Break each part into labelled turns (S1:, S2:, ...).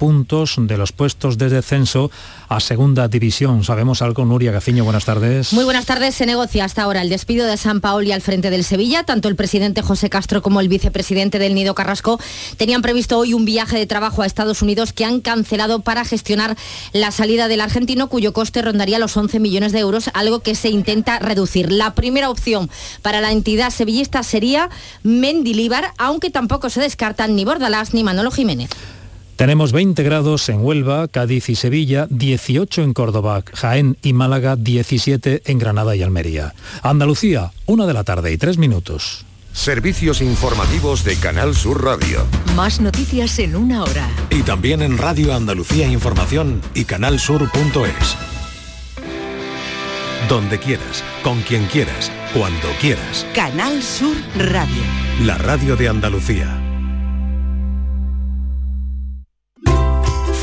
S1: puntos de los puestos de descenso a segunda división. ¿Sabemos algo? Nuria Gaciño, buenas tardes.
S2: Muy buenas tardes. Se negocia hasta ahora el despido de San Paoli al frente del Sevilla. Tanto el presidente José Castro como el vicepresidente del Nido Carrasco tenían previsto hoy un viaje de trabajo a Estados Unidos que han cancelado para gestionar la salida del argentino, cuyo coste rondaría los 11 millones de euros, algo que se intenta reducir. La primera opción para la entidad sevillista sería Mendilíbar, aunque tampoco se descartan ni Bordalás ni Manolo Jiménez.
S1: Tenemos 20 grados en Huelva, Cádiz y Sevilla, 18 en Córdoba, Jaén y Málaga, 17 en Granada y Almería. Andalucía, una de la tarde y tres minutos.
S3: Servicios informativos de Canal Sur Radio.
S4: Más noticias en una hora.
S3: Y también en Radio Andalucía Información y canalsur.es. Donde quieras, con quien quieras, cuando quieras.
S4: Canal Sur Radio.
S3: La radio de Andalucía.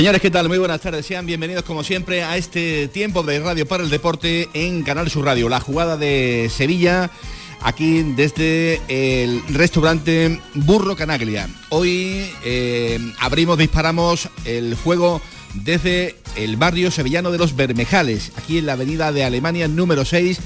S5: Señores, ¿qué tal? Muy buenas tardes. Sean bienvenidos como siempre a este tiempo de Radio para el Deporte en Canal Sur Radio. La jugada de Sevilla aquí desde el restaurante Burro Canaglia. Hoy eh, abrimos, disparamos el juego desde el barrio sevillano de los Bermejales, aquí en la avenida de Alemania número 6.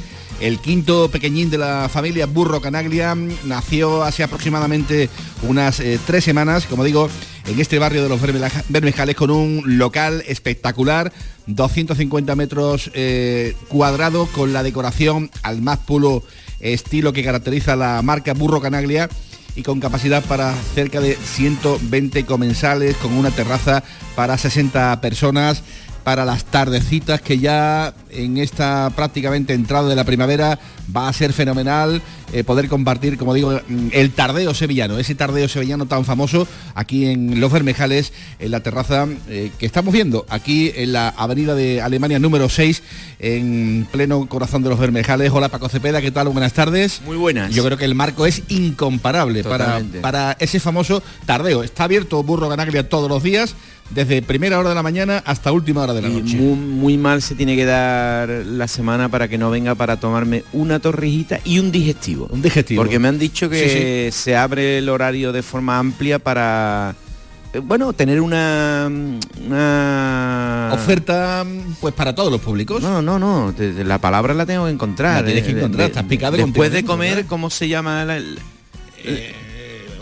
S5: El quinto pequeñín de la familia Burro Canaglia nació hace aproximadamente unas eh, tres semanas, como digo, en este barrio de los Bermeja- Bermejales con un local espectacular, 250 metros eh, cuadrados con la decoración al más puro estilo que caracteriza la marca Burro Canaglia y con capacidad para cerca de 120 comensales, con una terraza para 60 personas, para las tardecitas que ya en esta prácticamente entrada de la primavera va a ser fenomenal eh, poder compartir, como digo, mm, el tardeo sevillano, ese tardeo sevillano tan famoso aquí en Los Bermejales, en la terraza eh, que estamos viendo aquí en la avenida de Alemania número 6, en pleno corazón de Los Bermejales. Hola Paco Cepeda, ¿qué tal? Buenas tardes.
S6: Muy buenas.
S5: Yo creo que el marco es incomparable para, para ese famoso tardeo. Está abierto Burro Ganaglia todos los días, desde primera hora de la mañana hasta última hora de la
S6: Y
S5: noche.
S6: muy, muy mal se tiene que dar la semana para que no venga para tomarme una torrijita y un digestivo.
S5: Un digestivo.
S6: Porque me han dicho que se abre el horario de forma amplia para eh, bueno, tener una una
S5: Oferta pues para todos los públicos.
S6: No, no, no, la palabra la tengo que encontrar.
S5: La tienes que
S6: eh,
S5: encontrar,
S6: de-
S5: estás picado
S6: Después de comer,
S5: ¿verdad?
S6: ¿cómo se llama la- el,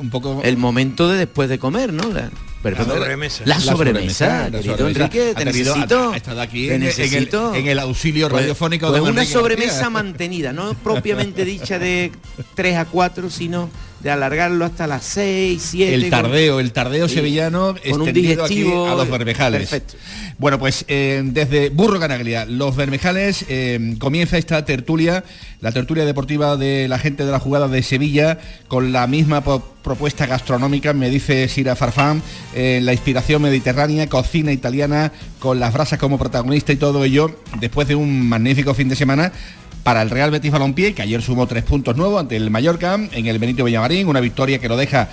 S5: un poco
S6: el momento de después de comer, ¿no? La,
S5: sobremesa.
S6: La
S5: La
S6: sobremesa,
S5: la sobremesa.
S6: Enrique, te necesito.
S5: ha- ha estado aquí
S6: te
S5: en el-
S6: necesito.
S5: en el auxilio
S6: Pues-
S5: radiofónico
S6: pues
S5: de
S6: una
S5: Enrique
S6: sobremesa mantenida, no propiamente dicha de 3 a 4, sino de alargarlo hasta las 6, 7.
S5: El tardeo, el tardeo sevillano
S6: con un
S5: extendido aquí a los Bermejales.
S6: perfecto.
S5: Bueno, pues eh, desde Burro Canaglia, los Bermejales, eh, comienza esta tertulia, la tertulia deportiva de la gente de la jugada de Sevilla, con la misma propuesta gastronómica, me dice Sira Farfán, eh, la inspiración mediterránea, cocina italiana, con las brasas como protagonista y todo ello, después de un magnífico fin de semana para el Real Betis Balompié, que ayer sumó tres puntos nuevos ante el Mallorca en el Benito Villamarín, una victoria que lo deja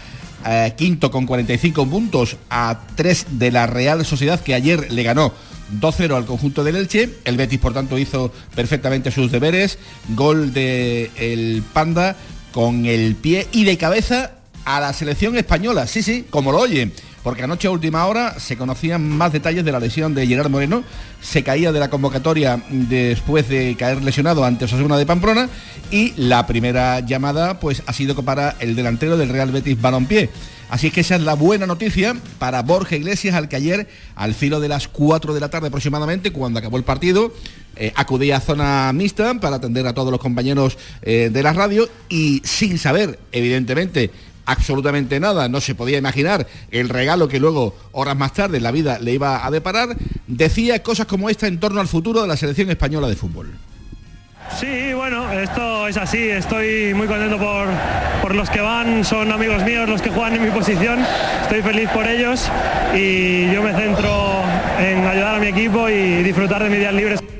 S5: eh, quinto con 45 puntos a 3 de la Real Sociedad, que ayer le ganó 2-0 al conjunto del Elche. El Betis, por tanto, hizo perfectamente sus deberes. Gol de el Panda con el pie y de cabeza a la selección española. Sí, sí, como lo oyen. Porque anoche a última hora se conocían más detalles de la lesión de Gerard Moreno. Se caía de la convocatoria después de caer lesionado ante Osasuna de Pamplona. Y la primera llamada pues ha sido para el delantero del Real Betis Balompié. Así es que esa es la buena noticia para Borja Iglesias, al que ayer, al filo de las 4 de la tarde aproximadamente, cuando acabó el partido, eh, acudía a zona mixta para atender a todos los compañeros eh, de la radio y sin saber, evidentemente, absolutamente nada, no se podía imaginar el regalo que luego, horas más tarde, la vida le iba a deparar, decía cosas como esta en torno al futuro de la selección española de fútbol.
S7: Sí, bueno, esto es así, estoy muy contento por, por los que van, son amigos míos los que juegan en mi posición, estoy feliz por ellos y yo me centro en ayudar a mi equipo y disfrutar de mis días libres.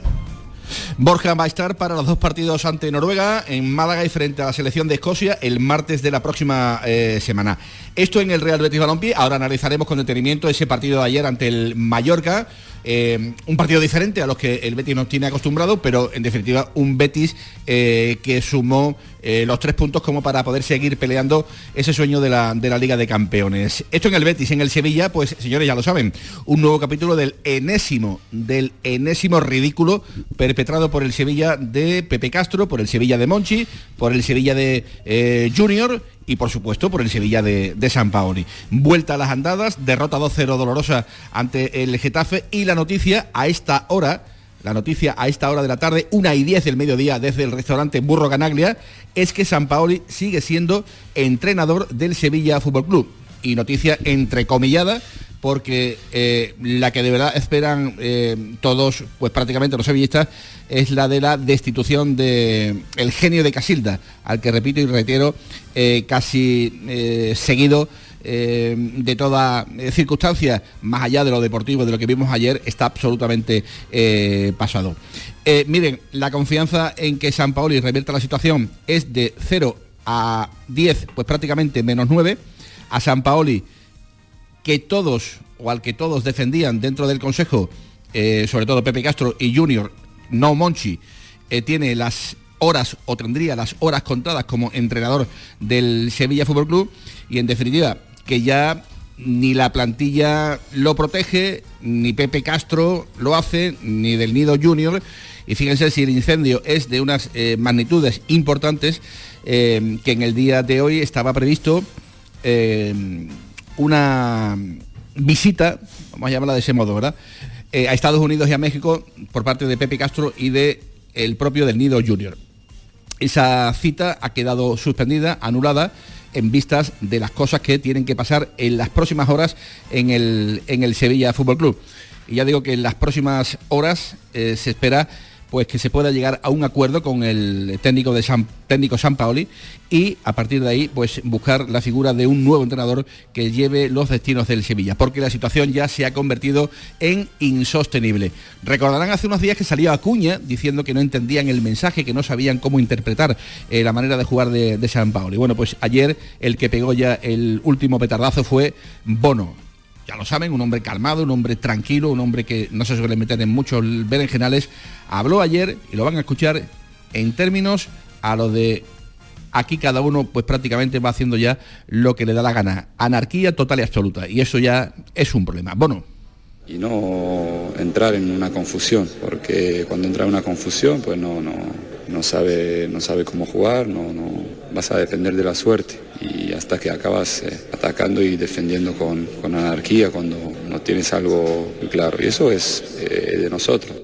S5: Borja va a estar para los dos partidos ante Noruega, en Málaga y frente a la selección de Escocia el martes de la próxima eh, semana. Esto en el Real Betis Balompié. Ahora analizaremos con detenimiento ese partido de ayer ante el Mallorca. eh, un partido diferente a los que el Betis nos tiene acostumbrado, pero en definitiva un Betis eh, que sumó eh, los tres puntos como para poder seguir peleando ese sueño de la, de la Liga de Campeones. Esto en el Betis, en el Sevilla, pues señores ya lo saben, un nuevo capítulo del enésimo, del enésimo ridículo perpetrado por el Sevilla de Pepe Castro, por el Sevilla de Monchi, por el Sevilla de eh, Junior y por supuesto por el Sevilla de, de San Paoli. Vuelta a las andadas, derrota 2-0 dolorosa ante el Getafe y la noticia a esta hora, la noticia a esta hora de la tarde, una y 10 del mediodía desde el restaurante Burro Canaglia, es que San Paoli sigue siendo entrenador del Sevilla Fútbol Club. Y noticia entrecomillada porque eh, la que de verdad esperan eh, todos, pues prácticamente los sevillistas, es la de la destitución de genio de Casilda, al que repito y reitero, eh, casi seguido eh, de toda eh, circunstancia, más allá de lo deportivo, de lo que vimos ayer, está absolutamente eh, pasado. Miren, la confianza en que San Paoli revierta la situación es de 0 a 10, pues prácticamente menos 9. A San Paoli que todos o al que todos defendían dentro del Consejo, sobre todo Pepe Castro y Junior, no Monchi, tiene las horas o tendría las horas contadas como entrenador del Sevilla Fútbol Club y en definitiva que ya ni la plantilla lo protege, ni Pepe Castro lo hace, ni del Nido Junior. Y fíjense si el incendio es de unas eh, magnitudes importantes eh, que en el día de hoy estaba previsto eh, una visita, vamos a llamarla de ese modo, ¿verdad? A Estados Unidos y a México por parte de Pepe Castro y de el propio del Nido Junior. Esa cita ha quedado suspendida, anulada, en vistas de las cosas que tienen que pasar en las próximas horas en el, en el Sevilla Fútbol Club. Y ya digo que en las próximas horas eh, se espera pues que se pueda llegar a un acuerdo con el técnico de San, técnico San Paoli y a partir de ahí pues buscar la figura de un nuevo entrenador que lleve los destinos del Sevilla, porque la situación ya se ha convertido en insostenible. Recordarán hace unos días que salió Acuña diciendo que no entendían el mensaje, que no sabían cómo interpretar eh, la manera de jugar de, de San Paoli. Bueno, pues ayer el que pegó ya el último petardazo fue Bono ya lo saben, un hombre calmado, un hombre tranquilo, un hombre que no se suele meter en muchos berenjenales, habló ayer, y lo van a escuchar, en términos a lo de aquí cada uno pues prácticamente va haciendo ya lo que le da la gana. Anarquía total y absoluta. Y eso ya es un problema. Bueno.
S8: Y no entrar en una confusión, porque cuando entra en una confusión pues no, no, no, sabe, no sabe cómo jugar, no, no, vas a depender de la suerte y hasta que acabas eh, atacando y defendiendo con, anarquía cuando no tienes algo claro. Y eso es eh, de nosotros.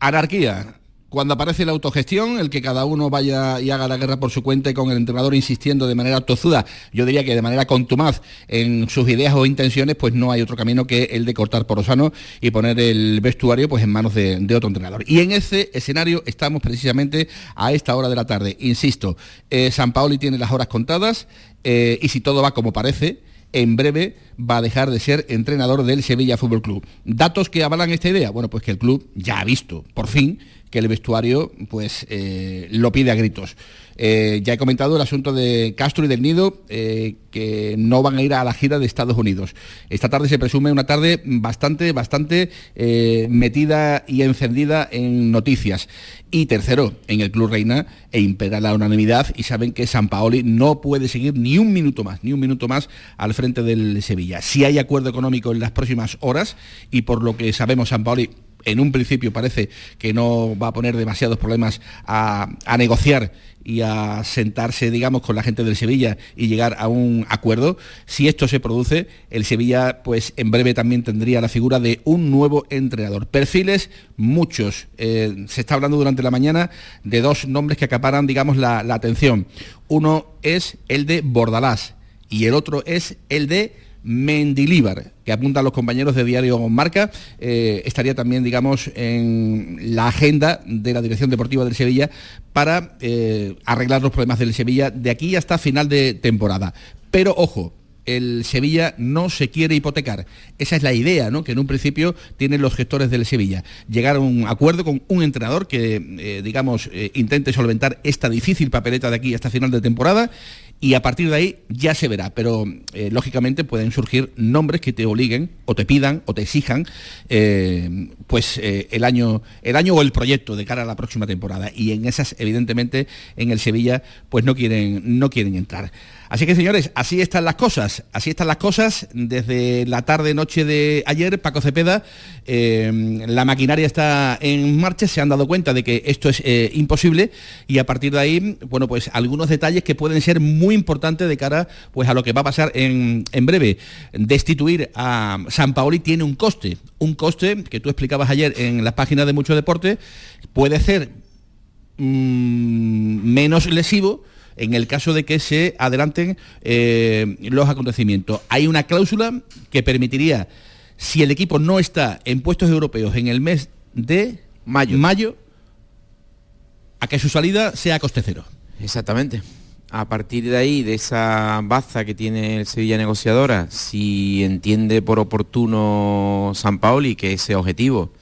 S5: Anarquía. Cuando aparece la autogestión, el que cada uno vaya y haga la guerra por su cuenta y con el entrenador insistiendo de manera tozuda, yo diría que de manera contumaz en sus ideas o intenciones, pues no hay otro camino que el de cortar por Osano y poner el vestuario pues en manos de, otro entrenador. Y en ese escenario estamos precisamente a esta hora de la tarde. Insisto, eh, San Paoli tiene las horas contadas eh, y si todo va como parece, en breve va a dejar de ser entrenador del Sevilla Fútbol Club. ¿Datos que avalan esta idea? Bueno, pues que el club ya ha visto, por fin, que el vestuario pues eh, lo pide a gritos. Eh, ya he comentado el asunto de Castro y del Nido, eh, que no van a ir a la gira de Estados Unidos. Esta tarde se presume una tarde bastante, bastante metida y encendida en noticias. Y tercero, en el Club Reina e impera la unanimidad y saben que San Paoli no puede seguir ni un minuto más, ni un minuto más al frente del Sevilla. Si hay acuerdo económico en las próximas horas y por lo que sabemos San Paoli en un principio parece que no va a poner demasiados problemas a, negociar y a sentarse, digamos, con la gente del Sevilla y llegar a un acuerdo. Si esto se produce, el Sevilla, pues en breve también tendría la figura de un nuevo entrenador. Perfiles, muchos. Eh, se está hablando durante la mañana de dos nombres que acaparan, digamos, la, la atención. Uno es el de Bordalás y el otro es el de Mendilíbar, que apuntan los compañeros de Diario Marca, eh, estaría también, digamos, en la agenda de la Dirección Deportiva del Sevilla para eh, arreglar los problemas del Sevilla de aquí hasta final de temporada. Pero ojo, el Sevilla no se quiere hipotecar. Esa es la idea ¿no? que en un principio tienen los gestores del Sevilla. Llegar a un acuerdo con un entrenador que, eh, digamos, intente solventar esta difícil papeleta de aquí hasta final de temporada y a partir de ahí ya se verá, pero eh, lógicamente pueden surgir nombres que te obliguen o te pidan o te exijan eh, pues eh, el año el año o el proyecto de cara a la próxima temporada y en esas evidentemente en el Sevilla pues no quieren no quieren entrar. Así que señores, así están las cosas, así están las cosas desde la tarde noche de ayer, Paco Cepeda, eh, la maquinaria está en marcha, se han dado cuenta de que esto es eh, imposible y a partir de ahí, bueno, pues algunos detalles que pueden ser muy importantes de cara pues a lo que va a pasar en, breve. Destituir a San Paoli tiene un coste, un coste que tú explicabas ayer en las páginas de Mucho Deporte, puede ser mm, menos lesivo en el caso de que se adelanten eh, los acontecimientos. Hay una cláusula que permitiría, si el equipo no está en puestos europeos en el mes de mayo, mayo a que su salida sea a coste cero.
S6: Exactamente. A partir de ahí, de esa baza que tiene el Sevilla negociadora, si entiende por oportuno San Paoli que ese objetivo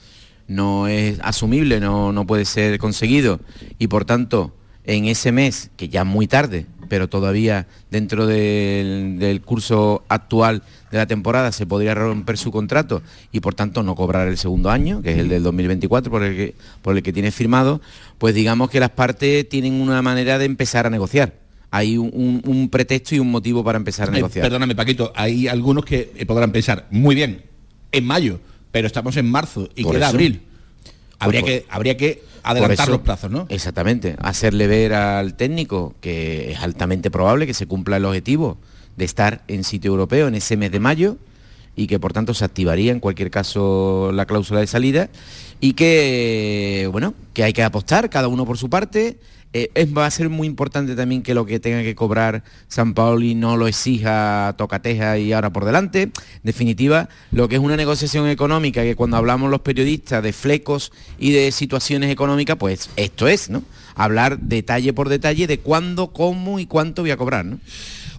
S6: no es asumible, no, no puede ser conseguido y por tanto en ese mes, que ya es muy tarde, pero todavía dentro del, curso actual de la temporada se podría romper su contrato y por tanto no cobrar el segundo año, que es el del 2024 por el que, por el que tiene firmado, pues digamos que las partes tienen una manera de empezar a negociar. Hay un, pretexto y un motivo para empezar a negociar.
S5: perdóname, Paquito, hay algunos que podrán pensar, muy bien, en mayo, pero estamos en marzo y queda abril. Habría, pues que, habría que adelantar los plazos, ¿no?
S6: Exactamente, hacerle ver al técnico que es altamente probable que se cumpla el objetivo de estar en sitio europeo en ese mes de mayo y que por tanto se activaría en cualquier caso la cláusula de salida y que bueno que hay que apostar cada uno por su parte eh, va a ser muy importante también que lo que tenga que cobrar San Paoli no lo exija Tocateja y ahora por delante. En definitiva, lo que es una negociación económica, que cuando hablamos los periodistas de flecos y de situaciones económicas, pues esto es, ¿no? Hablar detalle por detalle de cuándo, cómo y cuánto voy a cobrar, ¿no?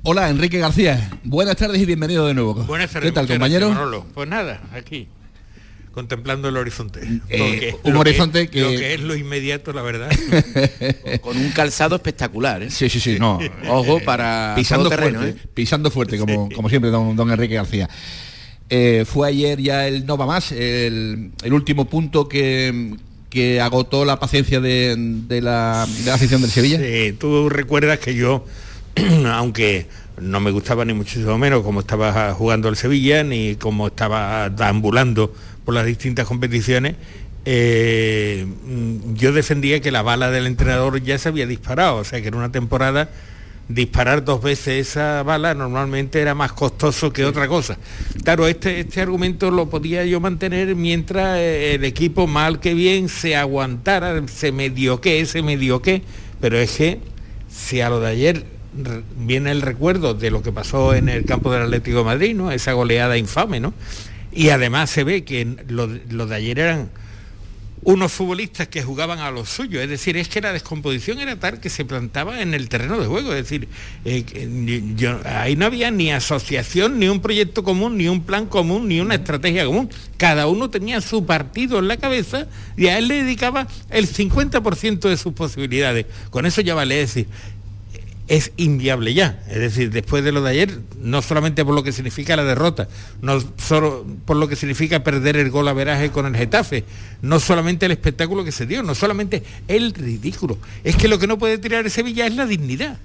S5: Hola, Enrique García. Buenas tardes y bienvenido de nuevo.
S9: Buenas tardes.
S5: ¿Qué tal, compañero?
S9: pues nada, aquí contemplando el horizonte.
S5: Eh, un horizonte que...
S9: Lo que es lo inmediato, la verdad.
S6: Con un calzado espectacular, ¿eh?
S5: Sí, sí, sí, no.
S6: Ojo para
S5: pisando fuerte, ¿eh? pisando fuerte, como, como siempre, don, don Enrique García. fue ayer ya el no va más, el, último punto que, que agotó la paciencia de, la, de la afición del Sevilla.
S9: Sí, tú recuerdas que yo, aunque no me gustaba ni muchísimo menos cómo estaba jugando el Sevilla, ni cómo estaba ambulando por las distintas competiciones, eh, yo defendía que la bala del entrenador ya se había disparado, o sea que era una temporada disparar dos veces esa bala normalmente era más costoso que otra cosa. Claro, este, este argumento lo podía yo mantener mientras eh, el equipo mal que bien se aguantara, se medio que, se medio que, pero es que si a lo de ayer viene el recuerdo de lo que pasó en el campo del Atlético de Madrid, ¿no? Esa goleada infame, ¿no? Y además se ve que lo, lo de ayer eran unos futbolistas que jugaban a lo suyo, es decir, es que la descomposición era tal que se plantaba en el terreno de juego, es decir, eh, ahí no había ni asociación, ni un proyecto común, ni un plan común, ni una estrategia común. Cada uno tenía su partido en la cabeza y a él le dedicaba el 50% de sus posibilidades. Con eso ya vale decir, es inviable ya. Es decir, después de lo de ayer, no solamente por lo que significa la derrota, no solo por lo que significa perder el gol a veraje con el Getafe, no solamente el espectáculo que se dio, no solamente el ridículo. Es que lo que no puede tirar ese Sevilla es la dignidad.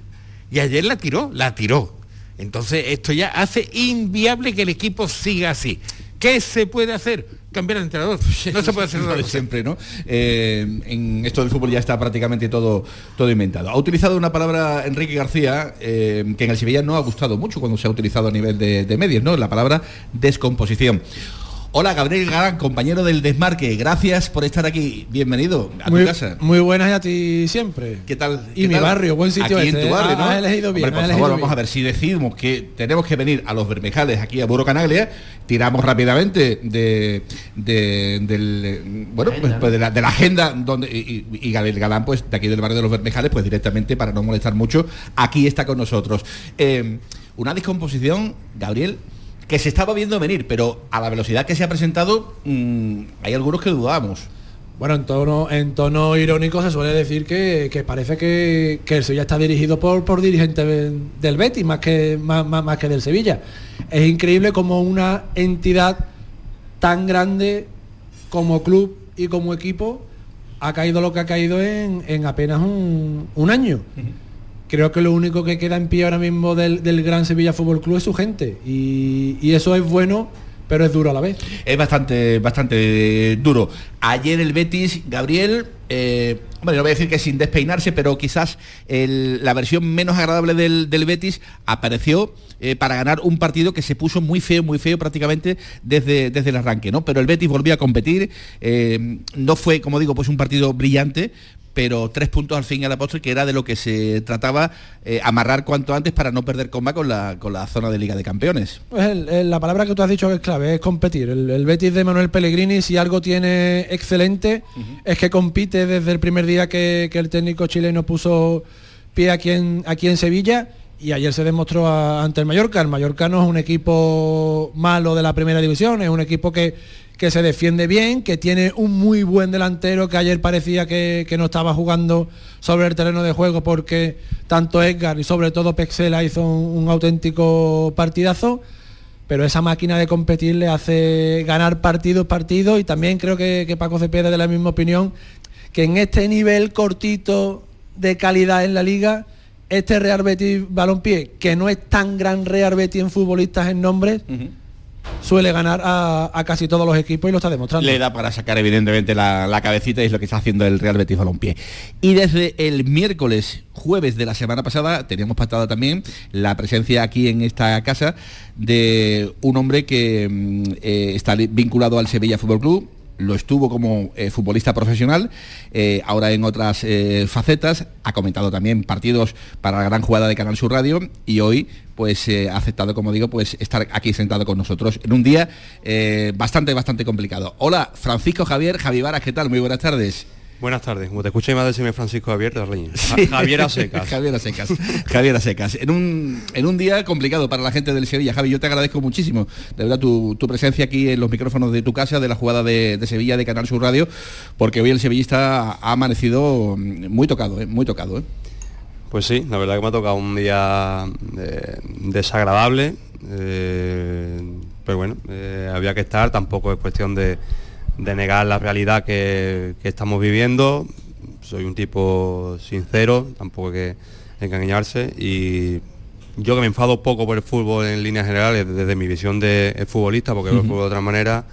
S9: Y ayer la tiró, la tiró. Entonces esto ya hace inviable que el equipo siga así. ¿Qué se puede hacer? Cambiar de entrenador. No se puede hacer nada.
S5: Siempre, ¿no? Eh, en esto del fútbol ya está prácticamente todo, todo inventado. Ha utilizado una palabra Enrique García eh, que en el Sevilla no ha gustado mucho cuando se ha utilizado a nivel de, de medios, ¿no? La palabra descomposición. Hola Gabriel Galán, compañero del Desmarque, gracias por estar aquí. Bienvenido a
S10: tu
S5: casa.
S10: Muy buenas y a ti siempre.
S5: ¿Qué tal?
S10: Y mi barrio, buen sitio
S5: aquí en
S10: este,
S5: tu barrio,
S10: ¿eh?
S5: ¿no?
S10: Has elegido bien.
S5: Hombre, por favor, vamos a ver si decidimos que tenemos que venir a los Bermejales aquí a Buro Canaglia, tiramos rápidamente de, del bueno, pues, pues, de, la, agenda donde y, Gabriel Galán, pues de aquí del barrio de los Bermejales, pues directamente para no molestar mucho, aquí está con nosotros. Eh, una discomposición, Gabriel, que se estaba viendo venir, pero a la velocidad que se ha presentado, mm, hay algunos que dudamos.
S10: Bueno, en tono, en tono irónico se suele decir que, parece que, que, el Sevilla está dirigido por, por dirigentes del Betis más que, más, que del Sevilla. Es increíble como una entidad tan grande como club y como equipo ha caído lo que ha caído en, apenas un, año creo que lo único que queda en pie ahora mismo del, Gran Sevilla Fútbol Club es su gente. Y, eso es bueno, pero es duro a la vez.
S5: Es bastante, bastante duro. Ayer el Betis, Gabriel, eh, bueno, no voy a decir que sin despeinarse, pero quizás la versión menos agradable del, Betis apareció eh, para ganar un partido que se puso muy feo, muy feo prácticamente desde, desde el arranque, ¿no? Pero el Betis volvió a competir, eh, no fue, como digo, pues un partido brillante, pero tres puntos al fin y a la postre, que era de lo que se trataba eh, amarrar cuanto antes para no perder comba con la, con la zona de Liga de Campeones.
S10: Pues la palabra que tú has dicho es clave, es competir. El, Betis de Manuel Pellegrini, si algo tiene excelente, es que compite desde el primer día que, el técnico chileno puso pie aquí en, aquí en Sevilla y ayer se demostró ante el Mallorca. El Mallorca no es un equipo malo de la primera división, es un equipo que que se defiende bien, que tiene un muy buen delantero, que ayer parecía que, no estaba jugando sobre el terreno de juego porque tanto Edgar y sobre todo Pexela hizo un, auténtico partidazo pero esa máquina de competir le hace ganar partidos, partidos, y también creo que, Paco Cepeda de la misma opinión, que en este nivel cortito de calidad en la liga, este Real Betis Balompié, que no es tan gran Real Betis en futbolistas en nombres, suele ganar a, casi todos los equipos y lo está demostrando.
S5: Le da para sacar evidentemente la, cabecita y es lo que está haciendo el Real Betis Balompié. Y desde el miércoles, jueves de la semana pasada, teníamos pactada también la presencia aquí en esta casa de un hombre que mm, eh, está vinculado al Sevilla Fútbol Club, lo estuvo como eh, futbolista profesional, eh, ahora en otras eh, facetas, ha comentado también partidos para la gran jugada de Canal Sur Radio y hoy pues ha aceptado, como digo, pues estar aquí sentado con nosotros en un día bastante, bastante complicado. Hola, Francisco Javier, Javi Varas, ¿qué tal? Muy buenas tardes.
S11: Buenas tardes, como te escuché más decirme Francisco Javier de Reña.
S5: Javier Secas. Javier Secas. Javier Secas. En un, en un día complicado para la gente del Sevilla. Javi, yo te agradezco muchísimo, de verdad, tu, presencia aquí en los micrófonos de tu casa, de la jugada de, Sevilla, de Canal Sur Radio, porque hoy el sevillista ha amanecido muy tocado, ¿eh? muy tocado. ¿eh?
S11: Pues sí, la verdad que me ha tocado un día eh, desagradable, pero bueno, había que estar, tampoco es cuestión de de negar la realidad que, estamos viviendo. Soy un tipo sincero, tampoco hay que engañarse y yo que me enfado poco por el fútbol en líneas generales desde mi visión de futbolista, porque veo el fútbol de otra manera,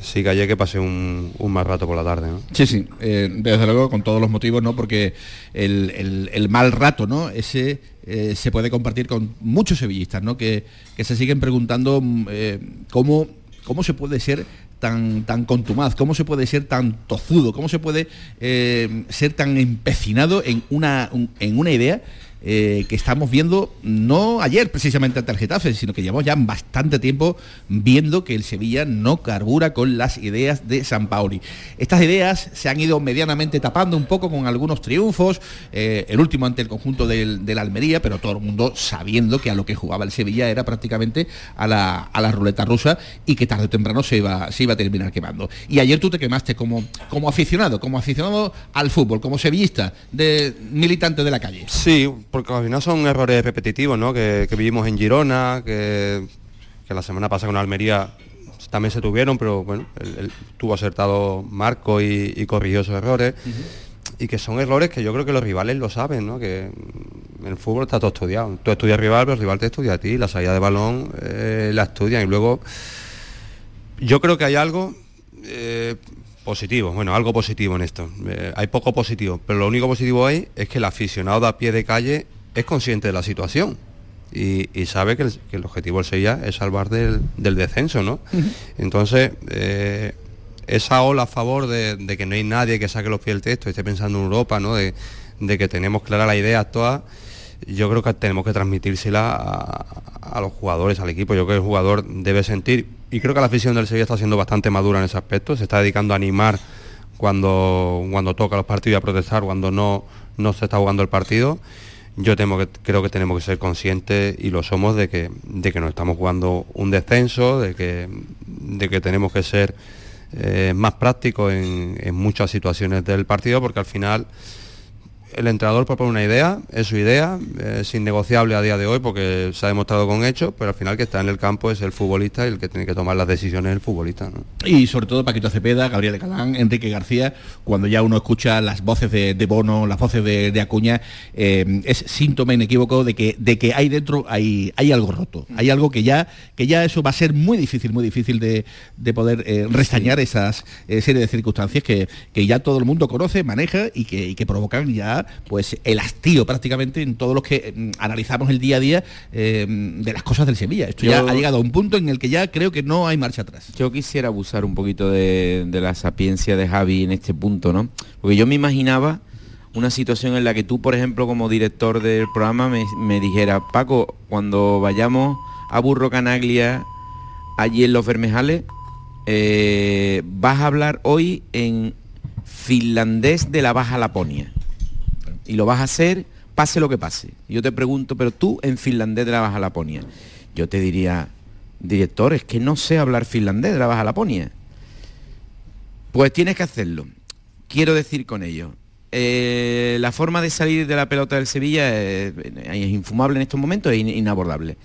S11: sí que ayer que pasé un, un mal rato por la tarde. ¿no?
S5: Sí, sí, eh, desde luego con todos los motivos, ¿no? Porque el, el- el mal rato, ¿no? Ese eh, se puede compartir con muchos sevillistas, ¿no? Que, que se siguen preguntando mm, eh, cómo, cómo se puede ser tan, tan contumaz, cómo se puede ser tan tozudo, cómo se puede eh, ser tan empecinado en una, un- en una idea eh, que estamos viendo no ayer precisamente ante el Getafe, sino que llevamos ya bastante tiempo viendo que el Sevilla no carbura con las ideas de San Paoli. Estas ideas se han ido medianamente tapando un poco con algunos triunfos, eh, el último ante el conjunto del, del Almería, pero todo el mundo sabiendo que a lo que jugaba el Sevilla era prácticamente a la, a la ruleta rusa y que tarde o temprano se iba, se iba a terminar quemando. Y ayer tú te quemaste como, como aficionado, como aficionado al fútbol, como sevillista, de militante de la calle.
S11: Sí, porque al final son errores repetitivos, ¿no? Que, que vivimos en Girona, que, que la semana pasada con Almería también se tuvieron, pero bueno, él, él tuvo acertado Marco y, y corrigió esos errores. Y que son errores que yo creo que los rivales lo saben, ¿no? Que en el fútbol está todo estudiado. Tú estudias al rival, pero el rival te estudia a ti, la salida de balón eh, la estudian y luego yo creo que hay algo eh, positivo, bueno, algo positivo en esto. Eh, hay poco positivo, pero lo único positivo ahí es que el aficionado de a pie de calle es consciente de la situación y, y sabe que el, que el objetivo del Sevilla es salvar del, del descenso, ¿no? Entonces, eh, esa ola a favor de, de que no hay nadie que saque los pies del texto y esté pensando en Europa, ¿no? De, de que tenemos clara la idea todas, yo creo que tenemos que transmitírsela a, los jugadores, al equipo. Yo creo que el jugador debe sentir, y creo que la afición del Sevilla está siendo bastante madura en ese aspecto, se está dedicando a animar cuando, cuando toca los partidos y a protestar cuando no, no se está jugando el partido. Yo creo que tenemos que ser conscientes y lo somos de que, de que nos estamos jugando un descenso, de que, de que tenemos que ser eh, más prácticos en muchas situaciones del partido porque al final el entrenador propone una idea, es su idea, es innegociable a día de hoy porque se ha demostrado con hechos, pero al final que está en el campo es el futbolista y el que tiene que tomar las decisiones es el futbolista. ¿no?
S5: Y sobre todo Paquito Cepeda, Gabriel Calán, Enrique García, cuando ya uno escucha las voces de, de Bono, las voces de, de Acuña, eh, es síntoma inequívoco de que, de que hay dentro, hay, hay algo roto, hay algo que ya, que ya eso va a ser muy difícil, muy difícil de, de poder eh, restañar esas eh, serie de circunstancias que, que ya todo el mundo conoce, maneja y que, y que provocan ya pues el hastío prácticamente en todos los que mm, analizamos el día a día eh, de las cosas del Sevilla. Esto ya ha llegado a un punto en el que ya creo que no hay marcha atrás.
S6: Yo quisiera abusar un poquito de, de la sapiencia de Javi en este punto, ¿no? Porque yo me imaginaba una situación en la que tú, por ejemplo, como director del programa, me, me dijera, Paco, cuando vayamos a Burro Canaglia, allí en Los Bermejales, eh, vas a hablar hoy en finlandés de la Baja Laponia. Y lo vas a hacer pase lo que pase. Yo te pregunto, pero tú en finlandés de la Baja Laponia. Yo te diría, director, es que no sé hablar finlandés de la Baja Laponia. Pues tienes que hacerlo. Quiero decir con ello, eh, la forma de salir de la pelota del Sevilla es, infumable en estos momentos, es in- inabordable.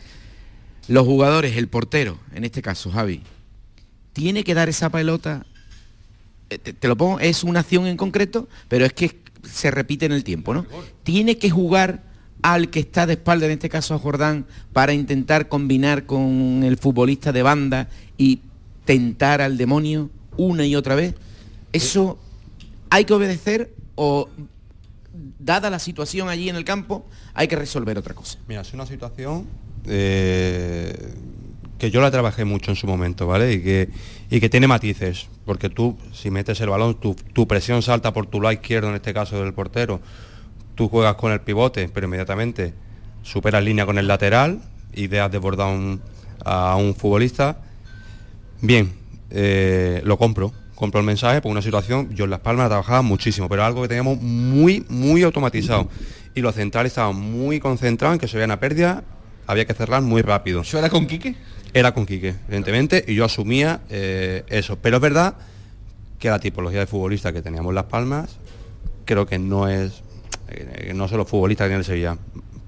S6: Los jugadores, el portero, en este caso Javi, tiene que dar esa pelota, eh, te, te lo pongo, es una acción en concreto, pero es que se repite en el tiempo, ¿no? Tiene que jugar al que está de espalda, en este caso a Jordán, para intentar combinar con el futbolista de banda y tentar al demonio una y otra vez. Eso hay que obedecer o, dada la situación allí en el campo, hay que resolver otra cosa.
S11: Mira, es una situación eh, que yo la trabajé mucho en su momento, ¿vale? Y que, y que tiene matices, porque tú, si metes el balón, tu, tu presión salta por tu lado izquierdo, en este caso del portero, tú juegas con el pivote, pero inmediatamente superas línea con el lateral y dejas desbordar un- a un futbolista. Bien, eh, lo compro, compro el mensaje por una situación, yo en Las Palmas trabajaba muchísimo, pero algo que teníamos muy, muy automatizado. Y los centrales estaban muy concentrados en que se veía una pérdida, había que cerrar muy rápido.
S5: ¿Eso era con Quique?
S11: Era con Quique, evidentemente, y yo asumía eh, eso. Pero es verdad que la tipología de futbolista que teníamos en Las Palmas, creo que no es, eh, no son los futbolistas que tiene el Sevilla.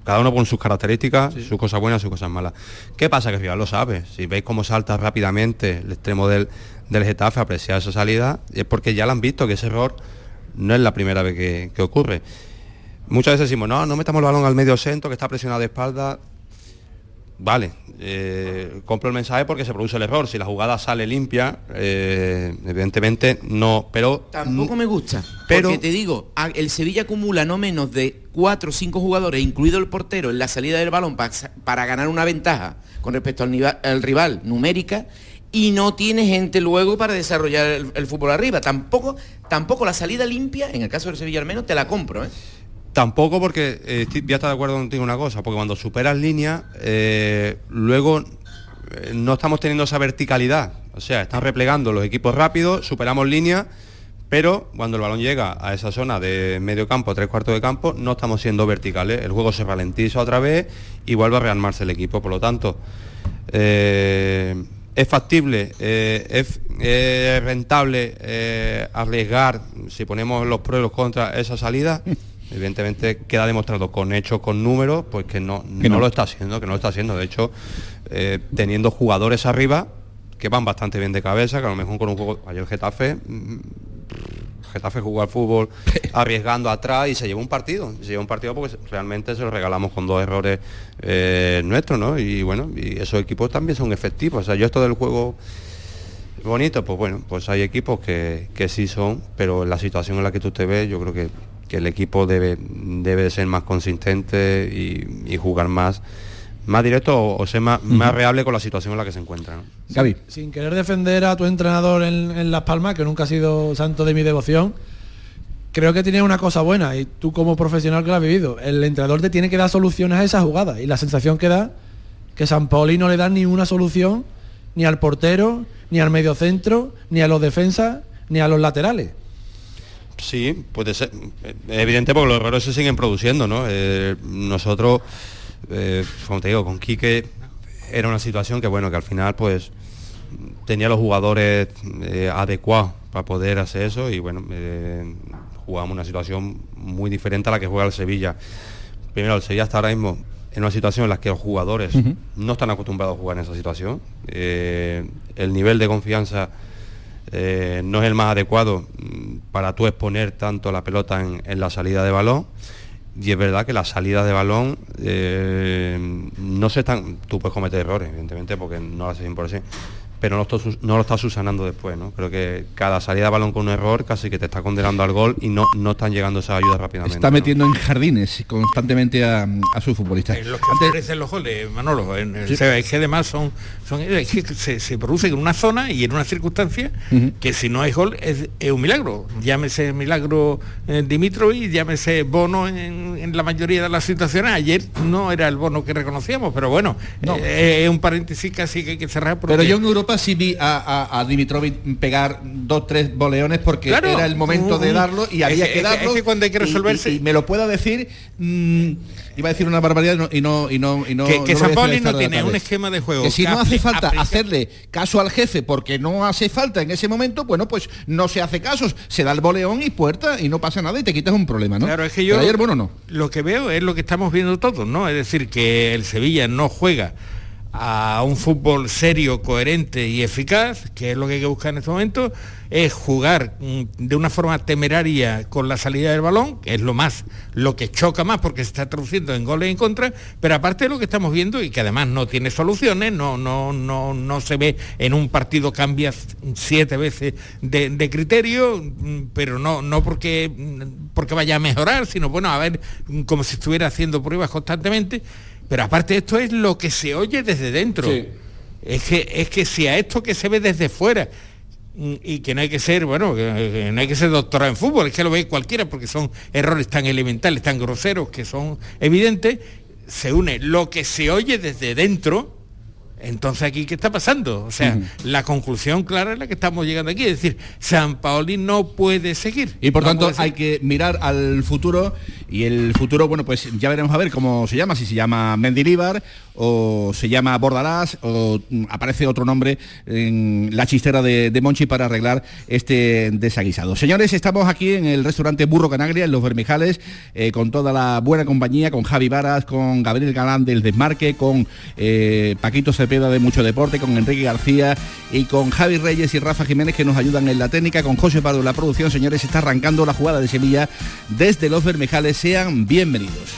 S11: Cada uno con sus características, sus cosas buenas, sus cosas malas. ¿Qué pasa? Que rival lo sabe. Si veis cómo salta rápidamente el extremo del, del Getafe, apreciar esa salida, es porque ya lo han visto que ese error no es la primera vez que, que ocurre. Muchas veces decimos, no, no metamos el balón al medio centro, que está presionado de espalda. Vale, eh, compro el mensaje porque se produce el error. Si la jugada sale limpia, eh, evidentemente no, pero...
S6: Tampoco me gusta, pero porque te digo, el Sevilla acumula no menos de cuatro o cinco jugadores, incluido el portero, en la salida del balón pa- para ganar una ventaja con respecto al, rival numérica y no tiene gente luego para desarrollar el, el fútbol arriba. Tampoco, tampoco la salida limpia, en el caso del Sevilla al menos, te la compro, ¿eh?
S11: Tampoco porque eh, estoy- voy a estar de acuerdo contigo una cosa, porque cuando superas línea, eh, luego eh, no estamos teniendo esa verticalidad. O sea, están replegando los equipos rápidos, superamos línea, pero cuando el balón llega a esa zona de medio campo, tres cuartos de campo, no estamos siendo verticales. El juego se ralentiza otra vez y vuelve a rearmarse el equipo. Por lo tanto, es factible, es, rentable arriesgar, si ponemos los pros y los contras, esa salida. Evidentemente queda demostrado con hechos, con números, pues que no,
S5: Que
S11: no
S5: no.
S11: lo está haciendo, que no lo está haciendo. De hecho, eh, teniendo jugadores arriba que van bastante bien de cabeza, que a lo mejor con un juego, ayer Getafe, mm, Getafe jugó al fútbol arriesgando atrás y se llevó un partido. Se llevó un partido porque realmente se lo regalamos con dos errores eh, nuestros, ¿no? Y bueno, y esos equipos también son efectivos. O sea, yo esto del juego bonito, pues bueno, pues hay equipos que, que sí son, pero la situación en la que tú te ves, yo creo que, que el equipo debe, debe de ser más consistente y, y jugar más, más directo o, o ser más, más reable con la situación en la que se encuentra. ¿no?
S5: Gaby.
S10: Sin querer defender a tu entrenador en, en Las Palmas, que nunca ha sido santo de mi devoción, creo que tiene una cosa buena y tú como profesional que lo has vivido, el entrenador te tiene que dar soluciones a esa jugada y la sensación que da que San Paoli no le da ni una solución ni al portero, ni al mediocentro, ni a los defensas, ni a los laterales.
S11: Sí, puede ser. Es evidente porque los errores se siguen produciendo, ¿no? Eh, nosotros, eh, como te digo, con Quique era una situación que, bueno, que al final, pues, tenía los jugadores eh, adecuados para poder hacer eso y, bueno, jugamos una situación muy diferente a la que juega el Sevilla. Primero, el Sevilla está ahora mismo en una situación en la que los jugadores no están acostumbrados a jugar en esa situación. El nivel de confianza eh, no es el más adecuado mm, para tú exponer tanto la pelota en, la salida de balón. Y es verdad que las salidas de balón eh, no se están. Tú puedes cometer errores, evidentemente, porque no lo haces 100%, pero no, lo estás- no lo subsanando después, ¿no? Creo que cada salida de balón con un error casi que te está condenando al gol y no, no están llegando esas ayudas rápidamente.
S5: Está
S11: ¿no?
S5: metiendo en jardines constantemente a, a sus futbolistas.
S9: Es lo que ofrecen los goles, Manolo. En el
S5: Sí.
S9: Es que además son, son es que se, se producen en una zona y en una circunstancia que si no hay gol es, es un milagro. Llámese milagro eh, Dimitrovic, llámese Bono en, en la mayoría de las situaciones. Ayer no era el Bono que reconocíamos, pero bueno, eh, es un paréntesis casi que hay que cerrar. Porque,
S5: Pero yo en Europa sí vi a, a, a Dimitrovic pegar dos, tres boleones porque
S9: Claro,
S5: era el momento de darlo y había
S9: que-
S5: darlo.
S9: es que cuando hay que resolverse-
S5: Y, y me lo pueda decir, mm, iba a decir una barbaridad y no y no y no,
S9: que, que
S5: no
S9: San no tiene un esquema de juego.
S5: Que si no hace falta
S9: aplica-
S5: hacerle caso al jefe porque no hace falta en ese momento, bueno, pues no se hace caso, se da el boleón y puerta y no pasa nada y te quitas un problema, ¿no?
S9: Claro, es que yo
S5: Pero ayer, bueno, no.
S9: lo que veo es lo que estamos viendo todos, ¿no? Es decir, que el Sevilla no juega a un fútbol serio, coherente y eficaz, que es lo que hay que buscar en este momento, es jugar mm, de una forma temeraria con la salida del balón, que es lo más, lo que choca más porque se está traduciendo en goles en contra, pero aparte de lo que estamos viendo y que además no tiene soluciones, no, no, no, no se ve en un partido cambia siete veces de, criterio, mm, pero no, no porque, mm, porque vaya a mejorar, sino bueno, a ver, como si estuviera haciendo pruebas constantemente. Pero aparte esto es lo que se oye desde dentro.
S5: Sí.
S9: Es que, es que si a esto que se ve desde fuera, mm, y que no hay que ser, bueno, que, no hay que ser doctorado en fútbol, es que lo ve cualquiera porque son errores tan elementales, tan groseros, que son evidentes, se une lo que se oye desde dentro, entonces aquí, ¿qué está pasando? O sea, la conclusión clara es la que estamos llegando aquí, es decir, San Paoli no puede seguir.
S5: Y por
S9: No
S5: tanto hay que mirar al futuro y el futuro, bueno, pues ya veremos a ver cómo se llama, si se llama Mendilibar o se llama Bordalás o mm, aparece otro nombre en la chistera de, Monchi para arreglar este desaguisado. Señores, estamos aquí en el restaurante Burro Canagria, en Los Bermijales, eh, con toda la buena compañía, con Javi Varas, con Gabriel Galán del Desmarque, con eh, Paquito Cepeda de Mucho Deporte, con Enrique García y con Javi Reyes y Rafa Jiménez que nos ayudan en la técnica, con José Pardo en la producción. Señores, está arrancando la jugada de Sevilla desde Los Bermejales. Sean bienvenidos.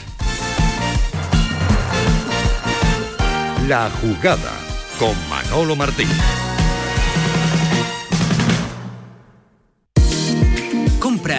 S12: La jugada con Manolo Martín.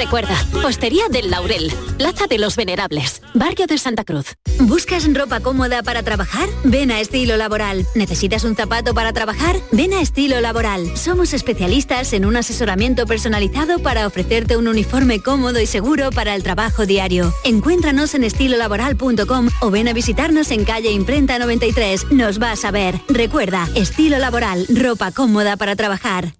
S13: Recuerda, Hostería del Laurel, Plaza de los Venerables, Barrio de Santa Cruz.
S14: ¿Buscas ropa cómoda para trabajar? Ven a Estilo Laboral. ¿Necesitas un zapato para trabajar? Ven a Estilo Laboral. Somos especialistas en un asesoramiento personalizado para ofrecerte un uniforme cómodo y seguro para el trabajo diario. Encuéntranos en estilolaboral.com o ven a visitarnos en calle Imprenta 93. Nos vas a ver. Recuerda, Estilo Laboral, ropa cómoda para trabajar.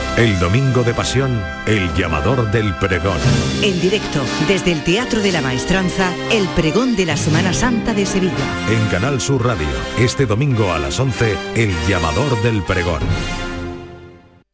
S12: El domingo de pasión, el llamador del pregón.
S15: En directo, desde el Teatro de la Maestranza, el pregón de la Semana Santa de Sevilla.
S12: En Canal Sur Radio, este domingo a las 11, el llamador del pregón.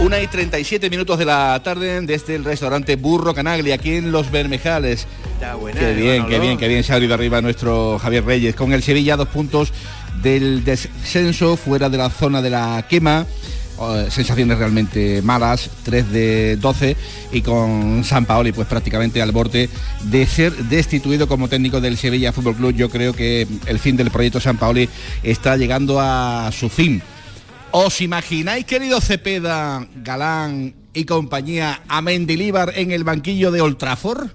S5: Una y 37 minutos de la tarde desde el restaurante Burro Canagli, aquí en Los Bermejales.
S16: Está buena,
S5: Qué
S16: eh,
S5: bien, qué bien, qué bien se ha ido arriba nuestro Javier Reyes. Con el Sevilla dos puntos del descenso, fuera de la zona de la quema. eh, sensaciones realmente malas, 3 de 12 y con San Paoli pues prácticamente al borde de ser destituido como técnico del Sevilla Fútbol Club. Yo creo que el fin del proyecto San Paoli está llegando a su fin. ¿Os imagináis, querido Cepeda, Galán y compañía, a Mendilíbar en el banquillo de Old Trafford?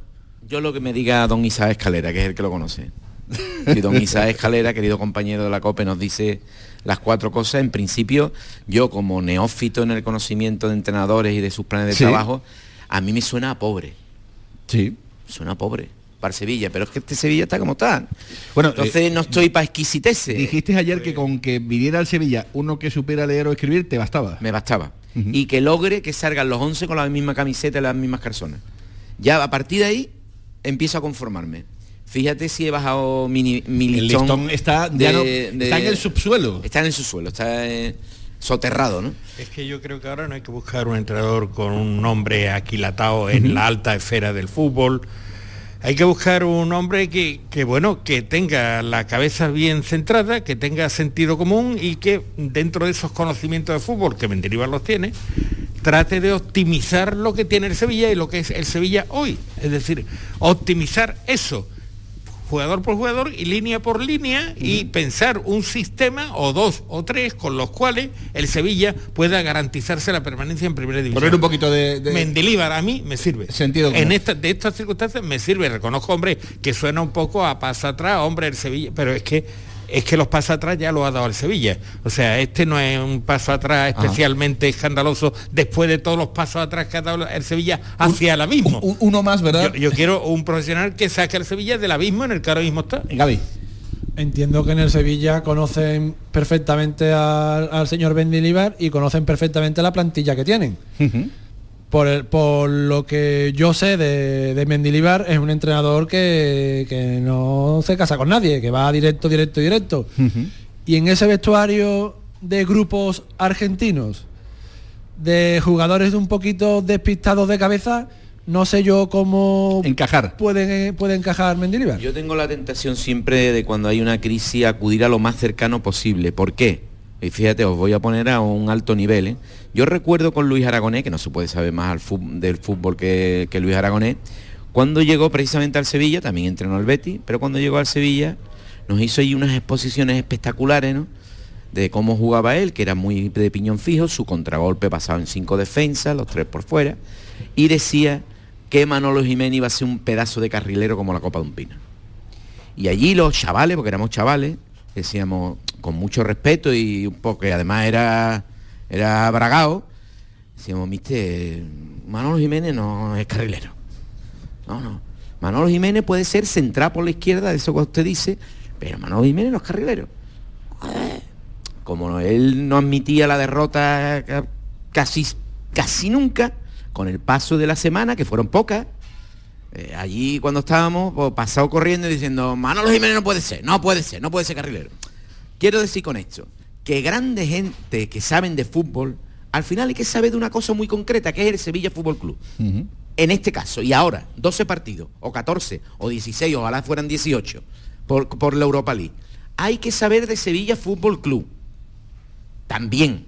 S6: Yo lo que me diga don Isa Escalera, que es el que lo conoce. Y don Isa Escalera, querido compañero de la COPE, nos dice las cuatro cosas. En principio, yo como neófito en el conocimiento de entrenadores y de sus planes de
S5: Sí.
S6: trabajo, a mí me suena a pobre.
S5: Sí.
S6: Suena a pobre para Sevilla, pero es que este Sevilla está como está.
S5: Bueno,
S6: entonces
S5: eh,
S6: no estoy para exquisiteces.
S5: Dijiste ayer que con que viniera al Sevilla uno que supiera leer o escribir te bastaba.
S6: Me bastaba. Y que logre que salgan los 11 con la misma camiseta y las mismas calzones. Ya a partir de ahí empiezo a conformarme. Fíjate si he bajado mi, mi
S5: El
S6: listón.
S5: listón está, ya no- está en el subsuelo.
S6: Está en el subsuelo, está eh, soterrado, ¿no?
S9: Es que yo creo que ahora no hay que buscar un entrenador con un nombre aquilatado en la alta esfera del fútbol. Hay que buscar un hombre que, que, bueno, que tenga la cabeza bien centrada, que tenga sentido común y que dentro de esos conocimientos de fútbol, que Mendilibar los tiene, trate de optimizar lo que tiene el Sevilla y lo que es el Sevilla hoy. Es decir, optimizar eso jugador por jugador y línea por línea y pensar un sistema o dos o tres con los cuales el Sevilla pueda garantizarse la permanencia en primera división.
S5: Poner un poquito de, de-
S9: Mendilíbar a mí me sirve.
S5: Sentido
S9: en esta, de estas circunstancias me sirve. Reconozco, hombre, que suena un poco a paso atrás, hombre, el Sevilla, pero es que es que los pasos atrás ya lo ha dado el Sevilla. O sea, este no es un paso atrás
S5: Ajá.
S9: especialmente escandaloso después de todos los pasos atrás que ha dado el Sevilla hacia el abismo.
S5: uno más, ¿verdad?
S9: Yo, yo quiero un profesional que saque al Sevilla del abismo en el que ahora mismo está.
S5: Gaby.
S10: Entiendo que en el Sevilla conocen perfectamente al, al señor Bendilibar y conocen perfectamente la plantilla que tienen. Por, el- por lo que yo sé de, de Mendilibar, es un entrenador que, que no se casa con nadie, que va directo, directo, directo. Y en ese vestuario de grupos argentinos, de jugadores un poquito despistados de cabeza, no sé yo cómo
S5: encajar
S10: pueden, puede encajar Mendilibar.
S6: Yo tengo la tentación siempre de cuando hay una crisis acudir a lo más cercano posible. ¿Por qué? Y fíjate, os voy a poner a un alto nivel. ¿eh? Yo recuerdo con Luis Aragonés, que no se puede saber más del fútbol que, que Luis Aragonés, cuando llegó precisamente al Sevilla, también entrenó al Betty, pero cuando llegó al Sevilla nos hizo ahí unas exposiciones espectaculares, ¿no? De cómo jugaba él, que era muy de piñón fijo, su contragolpe pasaba en cinco defensas, los tres por fuera, y decía que Manolo Jiménez iba a ser un pedazo de carrilero como la copa de un pino. Y allí los chavales, porque éramos chavales, decíamos con mucho respeto y un poco, que además era, era bragado, decíamos, mister, Manolo Jiménez no es carrilero. No, no. Manolo Jiménez puede ser central por la izquierda, eso que usted dice, pero Manolo Jiménez no es carrilero. Como él no admitía la derrota ca- casi, casi nunca, con el paso de la semana, que fueron pocas, eh, allí cuando estábamos, pues, pasado corriendo y diciendo, Manolo Jiménez no puede ser, no puede ser, no puede ser carrilero. Quiero decir con esto, que grande gente que saben de fútbol, al final hay que saber de una cosa muy concreta, que es el Sevilla Fútbol Club. En este caso, y ahora, 12 partidos, o 14, o 16, ojalá fueran 18, por, por la Europa League. Hay que saber de Sevilla Fútbol Club. También.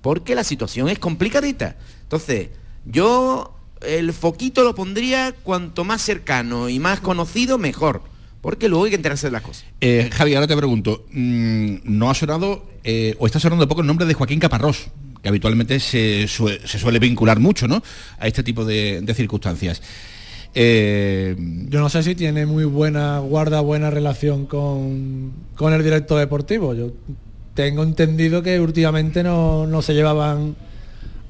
S6: Porque la situación es complicadita. Entonces, yo el foquito lo pondría cuanto más cercano y más conocido, mejor. Porque luego hay que enterarse de las cosas.
S5: Eh, Javi, ahora te pregunto, mm, ¿no ha sonado eh, o está sonando poco el nombre de Joaquín Caparrós? Que habitualmente se, sue- se suele vincular mucho ¿no? a este tipo de, de circunstancias. Eh,
S10: Yo no sé si tiene muy buena, guarda buena relación con, con el director deportivo. Yo tengo entendido que últimamente no, no se llevaban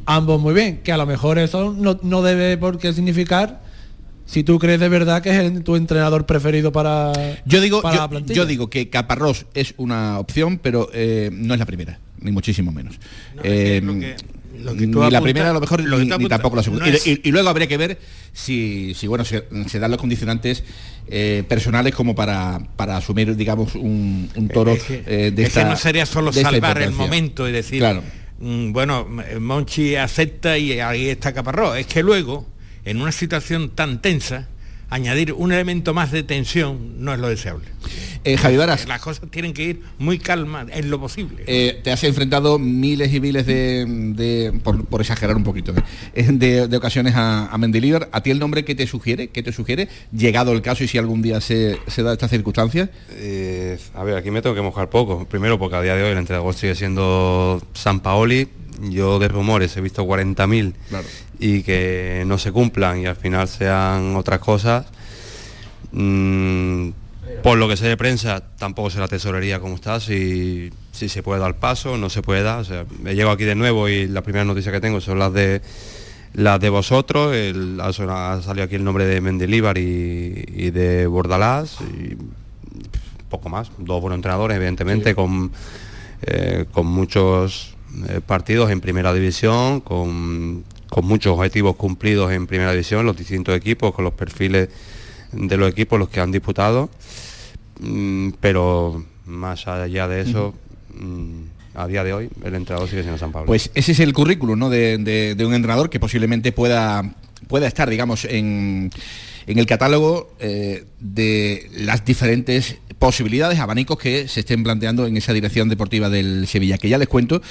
S10: ambos muy bien, que a lo mejor eso no, no debe por qué significar si tú crees de verdad que es el- tu entrenador preferido para,
S5: yo, digo,
S10: para la
S5: yo,
S10: plantilla.
S5: yo digo que Caparrós es una opción, pero eh, no es la primera, ni muchísimo menos. Eh,
S9: lo que
S5: ni la primera a lo mejor
S9: lo
S5: ni, tampoco la segunda.
S9: no
S5: Y-
S9: es-
S5: y, y luego habría que ver si, si bueno, se, se dan los condicionantes eh, personales como para, para asumir, digamos, un, un toro
S9: Es que,
S5: eh, de
S9: es que
S5: esta-
S9: no sería solo
S5: esta
S9: salvar el momento y decir,
S5: Claro.
S9: Mm, bueno, M- Monchi acepta y ahí está Caparrós. Es que luego, en una situación tan tensa, añadir un elemento más de tensión no es lo deseable.
S5: Eh, Javi Varas.
S9: Las cosas tienen que ir muy calmas en lo posible.
S5: Eh, te has enfrentado miles y miles de, de- por, por exagerar un poquito, eh, de, de ocasiones a, a Mendilibar. ¿A ti el nombre que te sugiere, que te sugiere, llegado el caso y si algún día se, se da esta circunstancia?
S11: Eh, a ver, aquí me tengo que mojar poco. Primero porque a día de hoy el entrenador sigue siendo San Paoli. Yo de rumores he visto 40.000 y que no se cumplan y al final sean otras cosas. Mm, por lo que sé de prensa, tampoco sé la tesorería como está, si, si se puede dar paso, no se puede dar. O sea, me llego aquí de nuevo y las primeras noticias que tengo son las de las de vosotros. El- ha, salido aquí el nombre de Mendilíbar y, y de Bordalás. Y, poco más, dos buenos entrenadores, evidentemente, con, eh, con muchos partidos en primera división, con, con muchos objetivos cumplidos en primera división, los distintos equipos, con los perfiles de los equipos los que han disputado. Mm, pero más allá de eso, mm, a día de hoy, el entrenador sigue siendo San Pablo.
S5: Pues ese es el currículum ¿no? de, de- de un entrenador que posiblemente pueda, pueda estar, digamos, en, en el catálogo eh, de las diferentes posibilidades, abanicos que se estén planteando en esa dirección deportiva del Sevilla, que ya les cuento,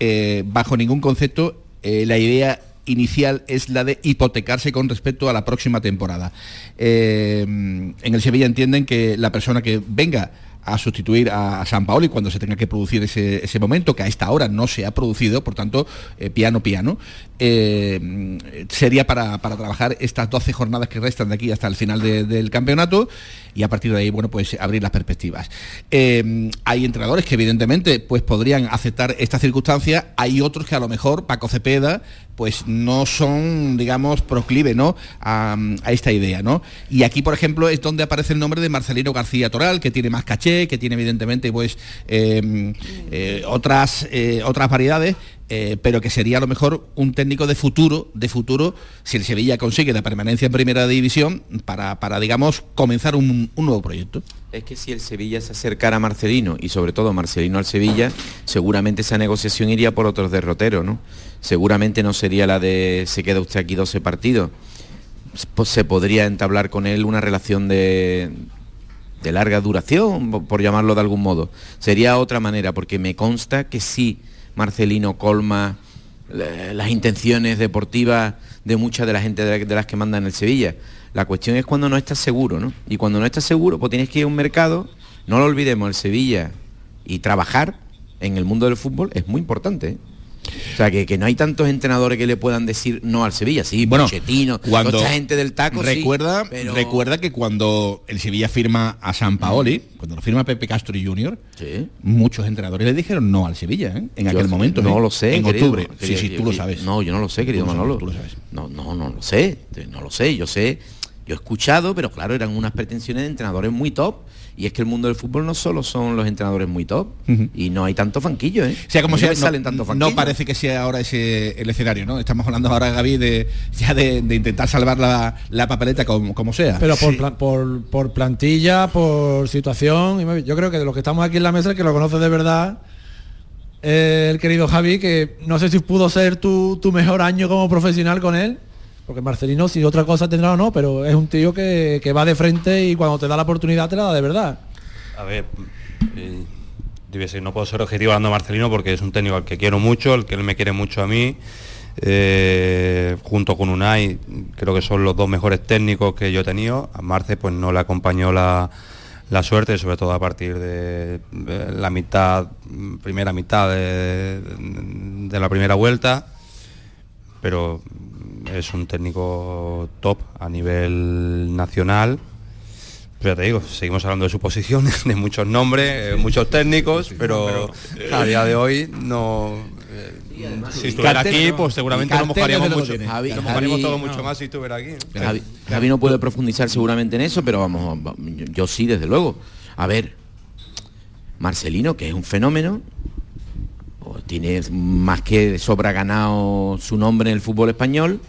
S5: eh, bajo ningún concepto, eh, la idea inicial es la de hipotecarse con respecto a la próxima temporada. Eh, en el Sevilla entienden que la persona que venga a sustituir a, San Paoli cuando se tenga que producir ese, ese momento, que a esta hora no se ha producido, por tanto, piano, piano, eh, sería para, para trabajar estas 12 jornadas que restan de aquí hasta el final de- del campeonato y a partir de ahí, bueno, pues abrir las perspectivas. Eh, hay entrenadores que evidentemente pues podrían aceptar esta circunstancia, hay otros que a lo mejor, Paco Cepeda, pues no son, digamos, proclive ¿no? a, esta idea. ¿no? Y aquí, por ejemplo, es donde aparece el nombre de Marcelino García Toral, que tiene más caché, que tiene evidentemente pues eh, otras, otras variedades, eh, pero que sería a lo mejor un técnico de futuro, de futuro, si el Sevilla consigue la permanencia en primera división, para, para digamos, comenzar un, un nuevo proyecto.
S6: Es que si el Sevilla se acercara a Marcelino y sobre todo Marcelino al Sevilla, seguramente esa negociación iría por otros derroteros, ¿no? Seguramente no sería la de se queda usted aquí 12 partidos. Pues se podría entablar con él una relación de, de larga duración, po- por llamarlo de algún modo. Sería otra manera, porque me consta que sí, Marcelino colma las intenciones deportivas de mucha de la gente de, la- de las que mandan el Sevilla. La cuestión es cuando no estás seguro, ¿no? Y cuando no estás seguro, pues tienes que ir a un mercado, no lo olvidemos, el Sevilla, y trabajar en el mundo del fútbol es muy importante. ¿eh? O sea, que, que no hay tantos entrenadores que le puedan decir no al Sevilla. Sí,
S5: Bueno,
S6: Pochettino,
S5: cuando
S6: toda esta gente del taco, sí,
S5: recuerda,
S6: pero-
S5: recuerda que cuando el Sevilla firma a San Paoli, cuando lo firma Pepe Castro Jr., muchos entrenadores le dijeron no al Sevilla ¿eh? en
S6: Yo
S5: aquel momento.
S6: No
S5: ¿eh?
S6: lo sé.
S5: En
S6: querido,
S5: octubre.
S6: querido,
S5: sí, sí, tú
S6: yo-
S5: lo sabes.
S6: No, yo no lo sé, querido
S5: Tú
S6: Manolo.
S5: sabes, tú lo sabes.
S6: No, no, no lo sé. No lo sé. Yo sé. Yo he escuchado, pero claro, eran unas pretensiones de entrenadores muy top. Y es que el mundo del fútbol no solo son los entrenadores muy top. Y no hay tanto fanquillo, ¿eh?
S5: O sea, como
S6: mí no
S5: sea,
S6: me
S5: no,
S6: salen tantos
S5: no parece que sea ahora ese el escenario, ¿no? Estamos hablando ahora, Gaby, de ya de, de intentar salvar la, la papeleta como, como sea.
S10: Pero por, plan- por, por plantilla, por situación, yo creo que de los que estamos aquí en la mesa, el que lo conoce de verdad, eh, el querido Javi, que no sé si pudo ser tu, tu mejor año como profesional con él, porque Marcelino si otra cosa tendrá o no, pero es un tío que, que va de frente y cuando te da la oportunidad te la da de verdad.
S11: A ver, eh, no puedo ser objetivo hablando de Marcelino porque es un técnico al que quiero mucho, al que él me quiere mucho a mí. eh, junto con Unai, creo que son los dos mejores técnicos que yo he tenido. A Marce pues no le acompañó la, la suerte, sobre todo a partir de la mitad, primera mitad de, de la primera vuelta. Pero es un técnico top a nivel nacional. Pero ya te digo, seguimos hablando de su posición, de muchos nombres, eh, muchos técnicos, pero a día de hoy no. eh, si estuviera aquí, pues seguramente nos mojaríamos mucho.
S6: tiene.
S11: nos
S6: Javi-
S11: mojaríamos
S6: Javi-
S11: todo mucho
S6: no.
S11: más si estuviera aquí.
S6: Javi, Javi no puede profundizar seguramente en eso, pero vamos, va- yo, yo sí, desde luego. A ver, Marcelino, que es un fenómeno, tiene más que de sobra ganado su nombre en el fútbol español,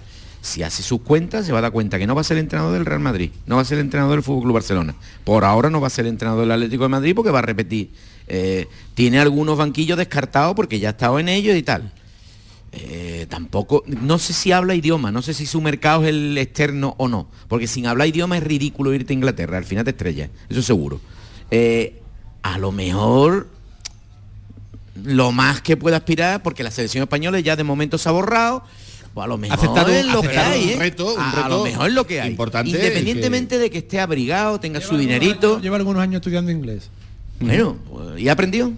S6: si hace sus cuentas se va a dar cuenta que no va a ser entrenador del Real Madrid, no va a ser entrenador del Fútbol Club Barcelona. Por ahora no va a ser entrenador del Atlético de Madrid porque va a repetir. Eh, tiene algunos banquillos descartados porque ya ha estado en ellos y tal. eh, tampoco, no sé si habla idioma, no sé si su mercado es el externo o no, porque sin hablar idioma es ridículo irte a Inglaterra, al final te estrellas, eso seguro. Eh, a lo mejor lo más que pueda aspirar, porque la selección española ya de momento se ha borrado, pues a lo mejor es lo que hay,
S5: un
S6: ¿eh?
S5: reto, un
S6: a, lo mejor es lo que hay.
S5: importante
S6: Independientemente de que esté abrigado, tenga su dinerito.
S10: Lleva algunos años estudiando inglés.
S6: Bueno, pues, ¿y aprendió?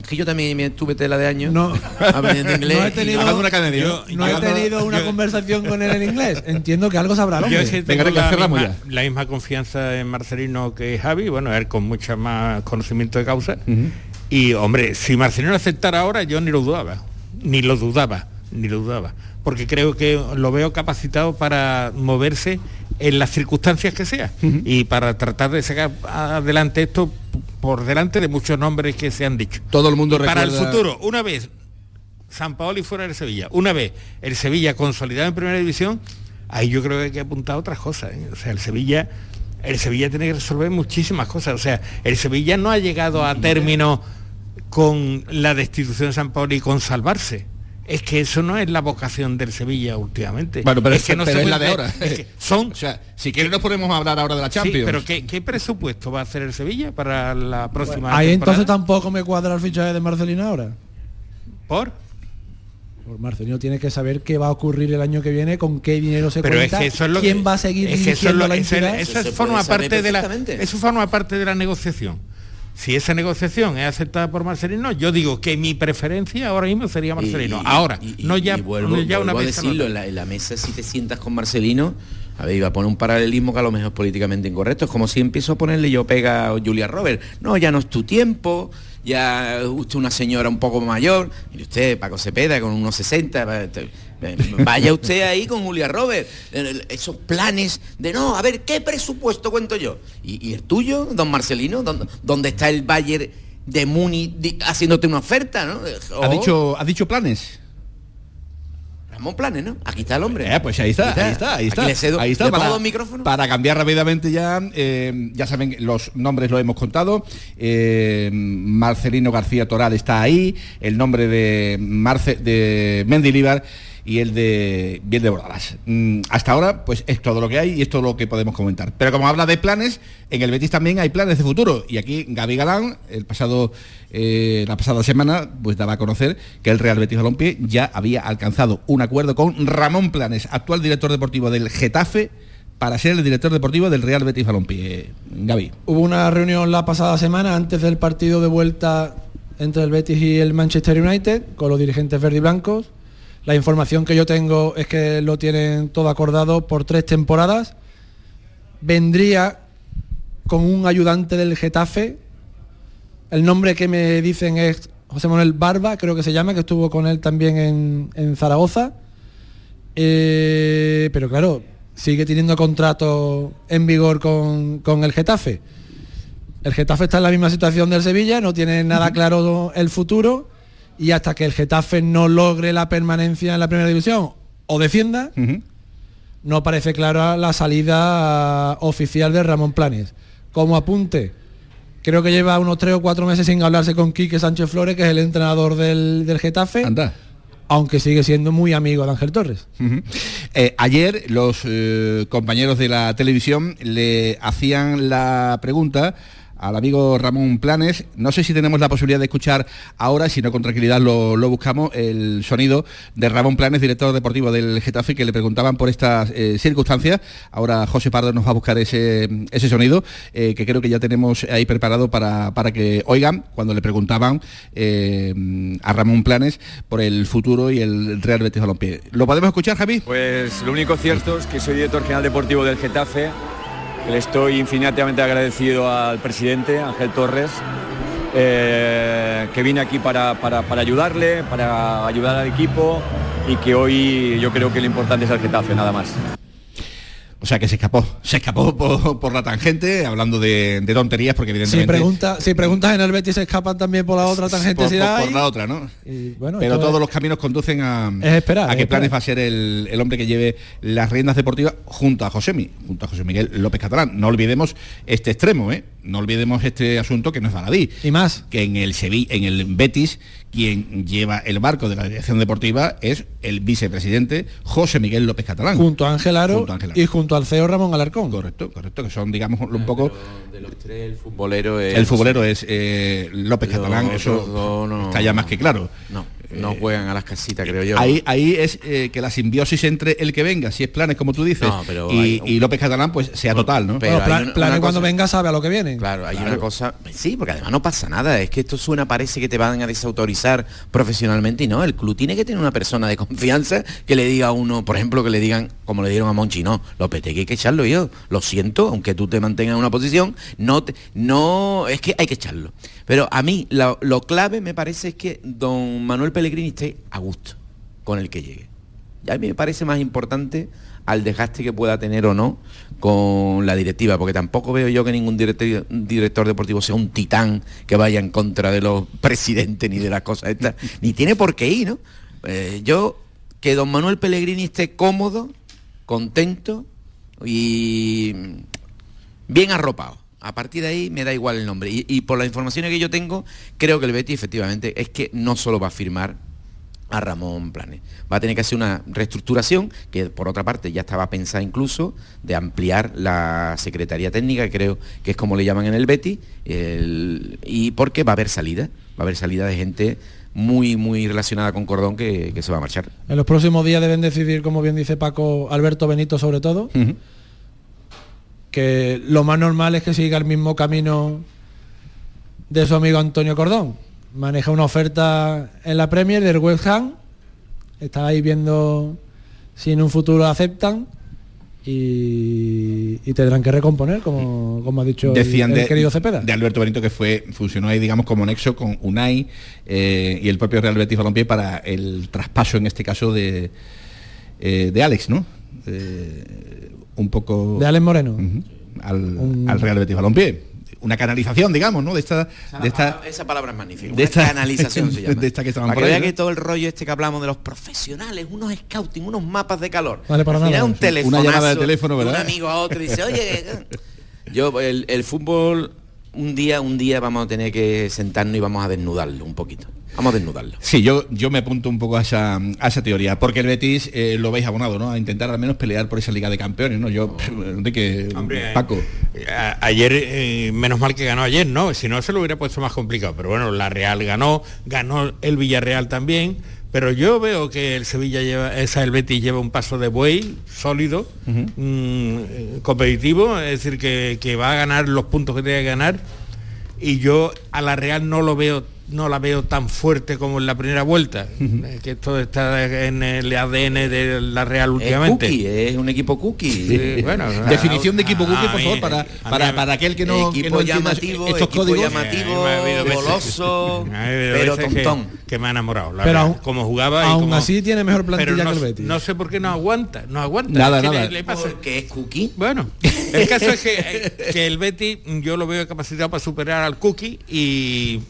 S6: Es que yo también me estuve tela de años
S10: No.
S6: aprendiendo inglés.
S10: No he tenido,
S6: una
S10: yo- no he tenido una conversación con él en inglés. Entiendo que algo sabrá
S9: Yo es que tengo la, misma, la misma confianza en Marcelino que Javi, bueno, él con mucha más conocimiento de causa. Y hombre, si Marcelino aceptara ahora, yo ni lo dudaba, ni lo dudaba, ni lo dudaba. Porque creo que lo veo capacitado para moverse en las circunstancias que sea y para tratar de sacar adelante esto por delante de muchos nombres que se han dicho.
S5: Todo el mundo
S9: Y Para el futuro, una vez San Paoli fuera del Sevilla, una vez el Sevilla consolidado en primera división, ahí yo creo que hay que apuntar a otras cosas. ¿eh? O sea, el Sevilla, el Sevilla tiene que resolver muchísimas cosas. O sea, el Sevilla no ha llegado a término con la destitución de San Paoli y con salvarse. Es que eso no es la vocación del Sevilla últimamente.
S5: Bueno, pero es,
S9: que no
S5: pero
S9: se
S5: es la de ahora.
S9: es que son
S5: o sea, si quieres nos ponemos a hablar ahora de la
S9: Sí,
S5: Champions.
S9: pero ¿qué, qué presupuesto va a hacer el Sevilla para la próxima
S10: Ahí
S9: temporada?
S10: entonces tampoco me cuadra el fichaje de Marcelino ahora.
S9: ¿Por?
S10: Pues Marcelino tiene que saber qué va a ocurrir el año que viene, con qué dinero se
S9: pero es
S10: cuenta,
S9: que eso es lo
S10: quién
S9: que-
S10: va a seguir
S9: es que eso es lo-
S10: la
S9: eso es-
S10: entidad.
S9: eso forma parte de la eso forma parte de la negociación si esa negociación es aceptada por Marcelino yo digo que mi preferencia ahora mismo sería Marcelino
S6: Y-
S9: ahora
S6: y-
S9: no ya,
S6: vuelvo,
S9: no ya una
S6: vuelvo a
S9: vez al
S6: decirlo, en la, en la mesa si te sientas con Marcelino, a ver, iba a poner un paralelismo que a lo mejor es políticamente incorrecto. Es como si empiezo a ponerle yo pega a Julia Robert. No, ya no es tu tiempo, ya usted una señora un poco mayor, y usted, Paco Cepeda, con unos 60, va- te- vaya usted ahí con Julia Robert. Esos planes de no, a ver, ¿qué presupuesto cuento yo? ¿Y, y el tuyo, don Marcelino? ¿Dónde, dónde está el Bayer de Muni di- haciéndote una oferta, ¿no?
S5: ¿Ha
S6: Oh.
S5: dicho, ¿Ha dicho planes?
S6: Ramón Planes, ¿no? Aquí está el hombre.
S5: Eh, pues ahí está, ahí está, ahí está.
S6: Aquí le cedo-
S5: ahí está
S6: ¿le pongo
S5: para, para cambiar rápidamente ya, eh, ya saben, los nombres lo hemos contado. eh, Marcelino García Toral está ahí, el nombre de Marce, de Mendilibar y el de Bien de Bordalas. Mm, hasta ahora, pues es todo lo que hay y es todo lo que podemos comentar. Pero como habla de planes, en el Betis también hay planes de futuro. Y aquí Gaby Galán, el pasado, eh, la pasada semana, pues daba a conocer que el Real Betis Balompié ya había alcanzado un acuerdo con Ramón Planes, actual director deportivo del Getafe, para ser el director deportivo del Real Betis Balompié. Gaby.
S10: Hubo una reunión la pasada semana antes del partido de vuelta entre el Betis y el Manchester United con los dirigentes verde y blancos. La información que yo tengo es que lo tienen todo acordado por tres temporadas. Vendría con un ayudante del Getafe. El nombre que me dicen es José Manuel Barba, creo que se llama, que estuvo con él también en, en Zaragoza. Eh, pero claro, sigue teniendo contrato en vigor con, con el Getafe. El Getafe está en la misma situación del Sevilla, no tiene nada claro el futuro y hasta que el Getafe no logre la permanencia en la primera división o defienda, no parece clara la salida oficial de Ramón Planes. Como apunte, creo que lleva unos tres o cuatro meses sin hablarse con Quique Sánchez Flores, que es el entrenador del, del Getafe. Aunque sigue siendo muy amigo de Ángel Torres.
S5: Eh, ayer los eh, compañeros de la televisión le hacían la pregunta al amigo Ramón Planes. No sé si tenemos la posibilidad de escuchar ahora, si no con tranquilidad lo, buscamos, el sonido de Ramón Planes, director deportivo del Getafe, que le preguntaban por estas eh, circunstancias. Ahora José Pardo nos va a buscar ese, ese sonido, eh, que creo que ya tenemos ahí preparado para, para que oigan cuando le preguntaban eh, a Ramón Planes por el futuro y el Real Betis Balompié. ¿Lo podemos escuchar, Javi?
S17: Pues lo único cierto es que soy director general deportivo del Getafe. Le estoy infinitamente agradecido al presidente Ángel Torres, eh, que vine aquí para, para- para ayudarle, para ayudar al equipo y que hoy yo creo que lo importante es el Getafe, nada más.
S5: O sea que se escapó, se escapó por, por la tangente, hablando de, de tonterías, porque
S10: Si,
S5: evidentemente...
S10: pregunta, si preguntas en el Betis se escapan también por la otra tangente
S5: por,
S10: si
S5: por-
S10: la
S5: por la otra, ¿no?
S10: Y, bueno,
S5: Pero todos
S10: es-
S5: los caminos conducen a,
S10: Es esperar,
S5: a que Planes va a ser el, el hombre que lleve las riendas deportivas junto a Josemi, junto a José Miguel López Catalán. No olvidemos este extremo, ¿eh? No olvidemos este asunto que no es baladí.
S10: Y más.
S5: Que en el Sevilla, en el Betis, quien lleva el barco de la dirección deportiva es el vicepresidente José Miguel López Catalán.
S10: Junto a Ángel Aro, y junto al CEO Ramón Alarcón.
S5: Correcto, correcto, que son, digamos, un poco...
S6: De los tres, el futbolero es...
S5: El futbolero es eh, López Catalán, eso está ya más que claro.
S6: No no juegan a las casitas, creo yo.
S5: Ahí, ahí es eh, que la simbiosis entre el que venga, si es planes como tú dices, y, López Catalán, pues sea total, ¿no?
S10: Pero planes cuando venga sabe a lo que viene.
S6: Claro, hay una cosa. Sí, porque además no pasa nada. Es que esto suena, parece que te van a desautorizar profesionalmente y no. El club tiene que tener una persona de confianza que le diga a uno, por ejemplo, que le digan, como le dieron a Monchi, no, López, hay que echarlo yo. Lo siento, aunque tú te mantengas en una posición, no, no, es que hay que echarlo. Pero a mí lo, clave me parece es que don Manuel Pellegrini esté a gusto con el que llegue. Y a mí me parece más importante al desgaste que pueda tener o no con la directiva, porque tampoco veo yo que ningún director, director deportivo sea un titán que vaya en contra de los presidentes ni de las cosas estas, ni tiene por qué ir, ¿no? Eh, yo, que don Manuel Pellegrini esté cómodo, contento y bien arropado. A partir de ahí me da igual el nombre. Y, por las informaciones que yo tengo, creo que el Betty efectivamente es que no solo va a firmar a Ramón Planes. Va a tener que hacer una reestructuración, que por otra parte ya estaba pensada incluso, de ampliar la Secretaría Técnica, creo que es como le llaman en el Betty, y porque va a haber salida, va a haber salida de gente muy, muy relacionada con Cordón que, se va a marchar.
S10: En los próximos días deben decidir, como bien dice Paco, Alberto Benito sobre todo que lo más normal es que siga el mismo camino de su amigo Antonio Cordón. Maneja una oferta en la Premier del West Ham, está ahí viendo si en un futuro aceptan y, tendrán que recomponer, como, como ha dicho
S5: Decían
S10: el,
S5: de,
S10: querido Cepeda.
S5: De Alberto Benito que fue, funcionó ahí, digamos, como nexo con UNAI eh, y el propio Real Betis Balompié para el traspaso, en este caso, de, eh, de Alex, ¿no? Eh, un poco...
S10: De Alex Moreno.
S5: al, Real Betis Balompié una canalización, digamos, ¿no? De esta,
S6: esa,
S5: de esta,
S6: palabra, esa palabra es magnífica. De esta canalización se llama.
S5: De esta que
S6: Para que vea que todo el rollo este que hablamos de los profesionales, unos scouting, unos mapas de calor.
S10: Vale, para nada.
S6: un teléfono.
S5: Una llamada de teléfono, ¿verdad?
S6: Un amigo a otro y dice, oye, yo el, el fútbol un día, un día vamos a tener que sentarnos y vamos a desnudarlo un poquito. Vamos a desnudarlo.
S5: Sí, yo, yo me apunto un poco a esa, teoría, porque el Betis eh, lo veis abonado, ¿no? A intentar al menos pelear por esa Liga de Campeones, ¿no? Yo, que Paco.
S9: ayer, eh, menos mal que ganó ayer, ¿no? Si no, se lo hubiera puesto más complicado. Pero bueno, la Real ganó, ganó el Villarreal también. Pero yo veo que el Sevilla lleva, esa el Betis lleva un paso de buey sólido, mm, eh, competitivo, es decir, que, que va a ganar los puntos que tiene que ganar. Y yo a la Real no lo veo no la veo tan fuerte como en la primera vuelta, que esto está en el ADN de la Real últimamente.
S6: Es, un equipo cookie.
S5: Definición de equipo cookie, por favor, para, para, para, aquel que no,
S6: equipo llamativo, estos códigos. llamativo, goloso, pero tontón.
S9: Que, me ha enamorado.
S10: pero
S9: como jugaba
S10: aún como, así tiene mejor plantilla
S9: no,
S10: que el Betis.
S9: No sé por qué no aguanta, no aguanta.
S5: Nada, nada.
S6: Le, pasa? Porque es cookie.
S9: Bueno, el caso es que, que el Betis yo lo veo capacitado para superar al cookie y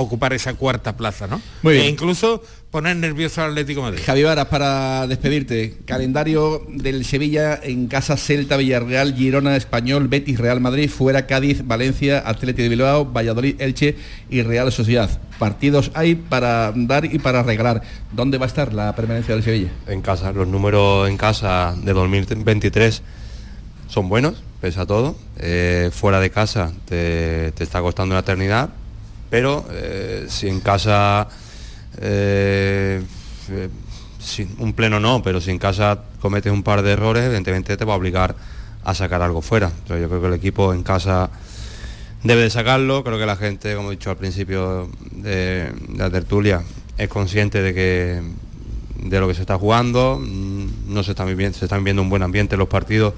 S9: ocupar esa cuarta plaza, ¿no?
S5: Muy bien.
S9: E incluso poner nervioso al Atlético Madrid.
S5: Javi Varas, para despedirte, calendario del Sevilla en casa Celta, Villarreal, Girona, Español, Betis, Real Madrid, fuera Cádiz, Valencia, Atlético de Bilbao, Valladolid, Elche y Real Sociedad. Partidos hay para dar y para regalar. ¿Dónde va a estar la permanencia del Sevilla?
S11: En casa, los números en casa de 2023 son buenos, pese a todo. Eh, fuera de casa te, te está costando una eternidad, pero eh, si en casa, eh, eh, un pleno no, pero si en casa cometes un par de errores, evidentemente te va a obligar a sacar algo fuera. yo creo que el equipo en casa debe de sacarlo, creo que la gente, como he dicho al principio de, la tertulia, es consciente de que de lo que se está jugando, mm, no se están viviendo, se están viviendo un buen ambiente en los partidos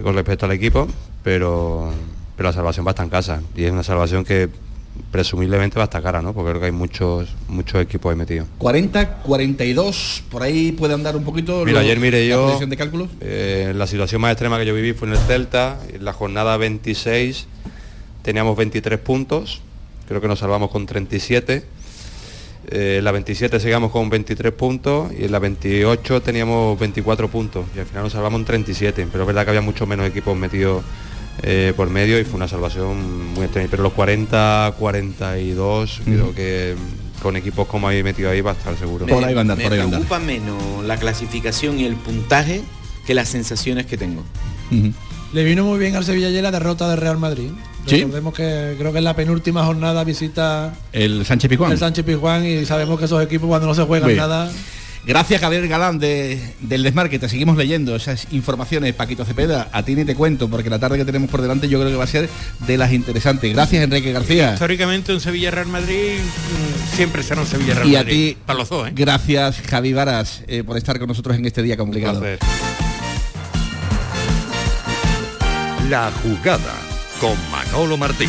S11: con respecto al equipo, pero, la salvación va a en casa. Y es una salvación que presumiblemente va a estar cara, ¿no? Porque creo que hay muchos muchos equipos ahí metidos.
S5: 40, 42, por ahí puede andar un poquito.
S11: Mira, ayer mire yo.
S5: de cálculos.
S11: Eh, la situación más extrema que yo viví fue en el Celta. En la jornada 26 teníamos 23 puntos. Creo que nos salvamos con 37. Eh, en la 27 seguíamos con 23 puntos y en la 28 teníamos 24 puntos y al final nos salvamos en 37. Pero es verdad que había mucho menos equipos metidos eh, por medio y fue una salvación muy extraña. Pero los 40, 42, creo que con equipos como habéis metido ahí va a estar seguro.
S6: Me, me preocupa menos la clasificación y el puntaje que las sensaciones que tengo.
S10: Le vino muy bien al Sevilla ayer la derrota del Real Madrid.
S5: ¿Sí?
S10: Recordemos que creo que en la penúltima jornada visita
S5: El Sánchez Pizjuán.
S10: el Sánchez Pizjuán y sabemos que esos equipos cuando no se juegan nada
S5: Gracias Gabriel Galán de, del Desmarque, te seguimos leyendo esas informaciones, Paquito Cepeda, a ti ni te cuento, porque la tarde que tenemos por delante yo creo que va a ser de las interesantes. Gracias Enrique García.
S9: Históricamente un Sevilla Real Madrid mm, siempre será un Sevilla Real
S5: Y a
S9: Madrid.
S5: ti,
S9: Para los dos, ¿eh?
S5: gracias Javi Varas eh, por estar con nosotros en este día complicado.
S3: La jugada con Manolo Martín.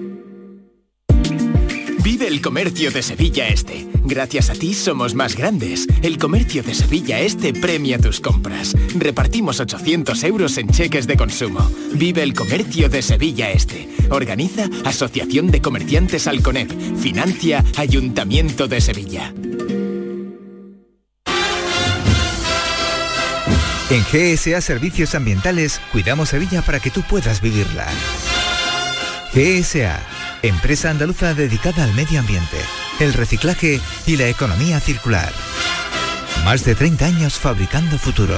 S18: Vive el comercio de Sevilla Este. Gracias a ti somos más grandes. El comercio de Sevilla Este premia tus compras. Repartimos 800 euros en cheques de consumo. Vive el comercio de Sevilla Este. Organiza Asociación de Comerciantes Alconep. Financia Ayuntamiento de Sevilla.
S19: En GSA Servicios Ambientales cuidamos Sevilla para que tú puedas vivirla. GSA, empresa andaluza dedicada al medio ambiente, el reciclaje y la economía circular. Más de 30 años fabricando futuro.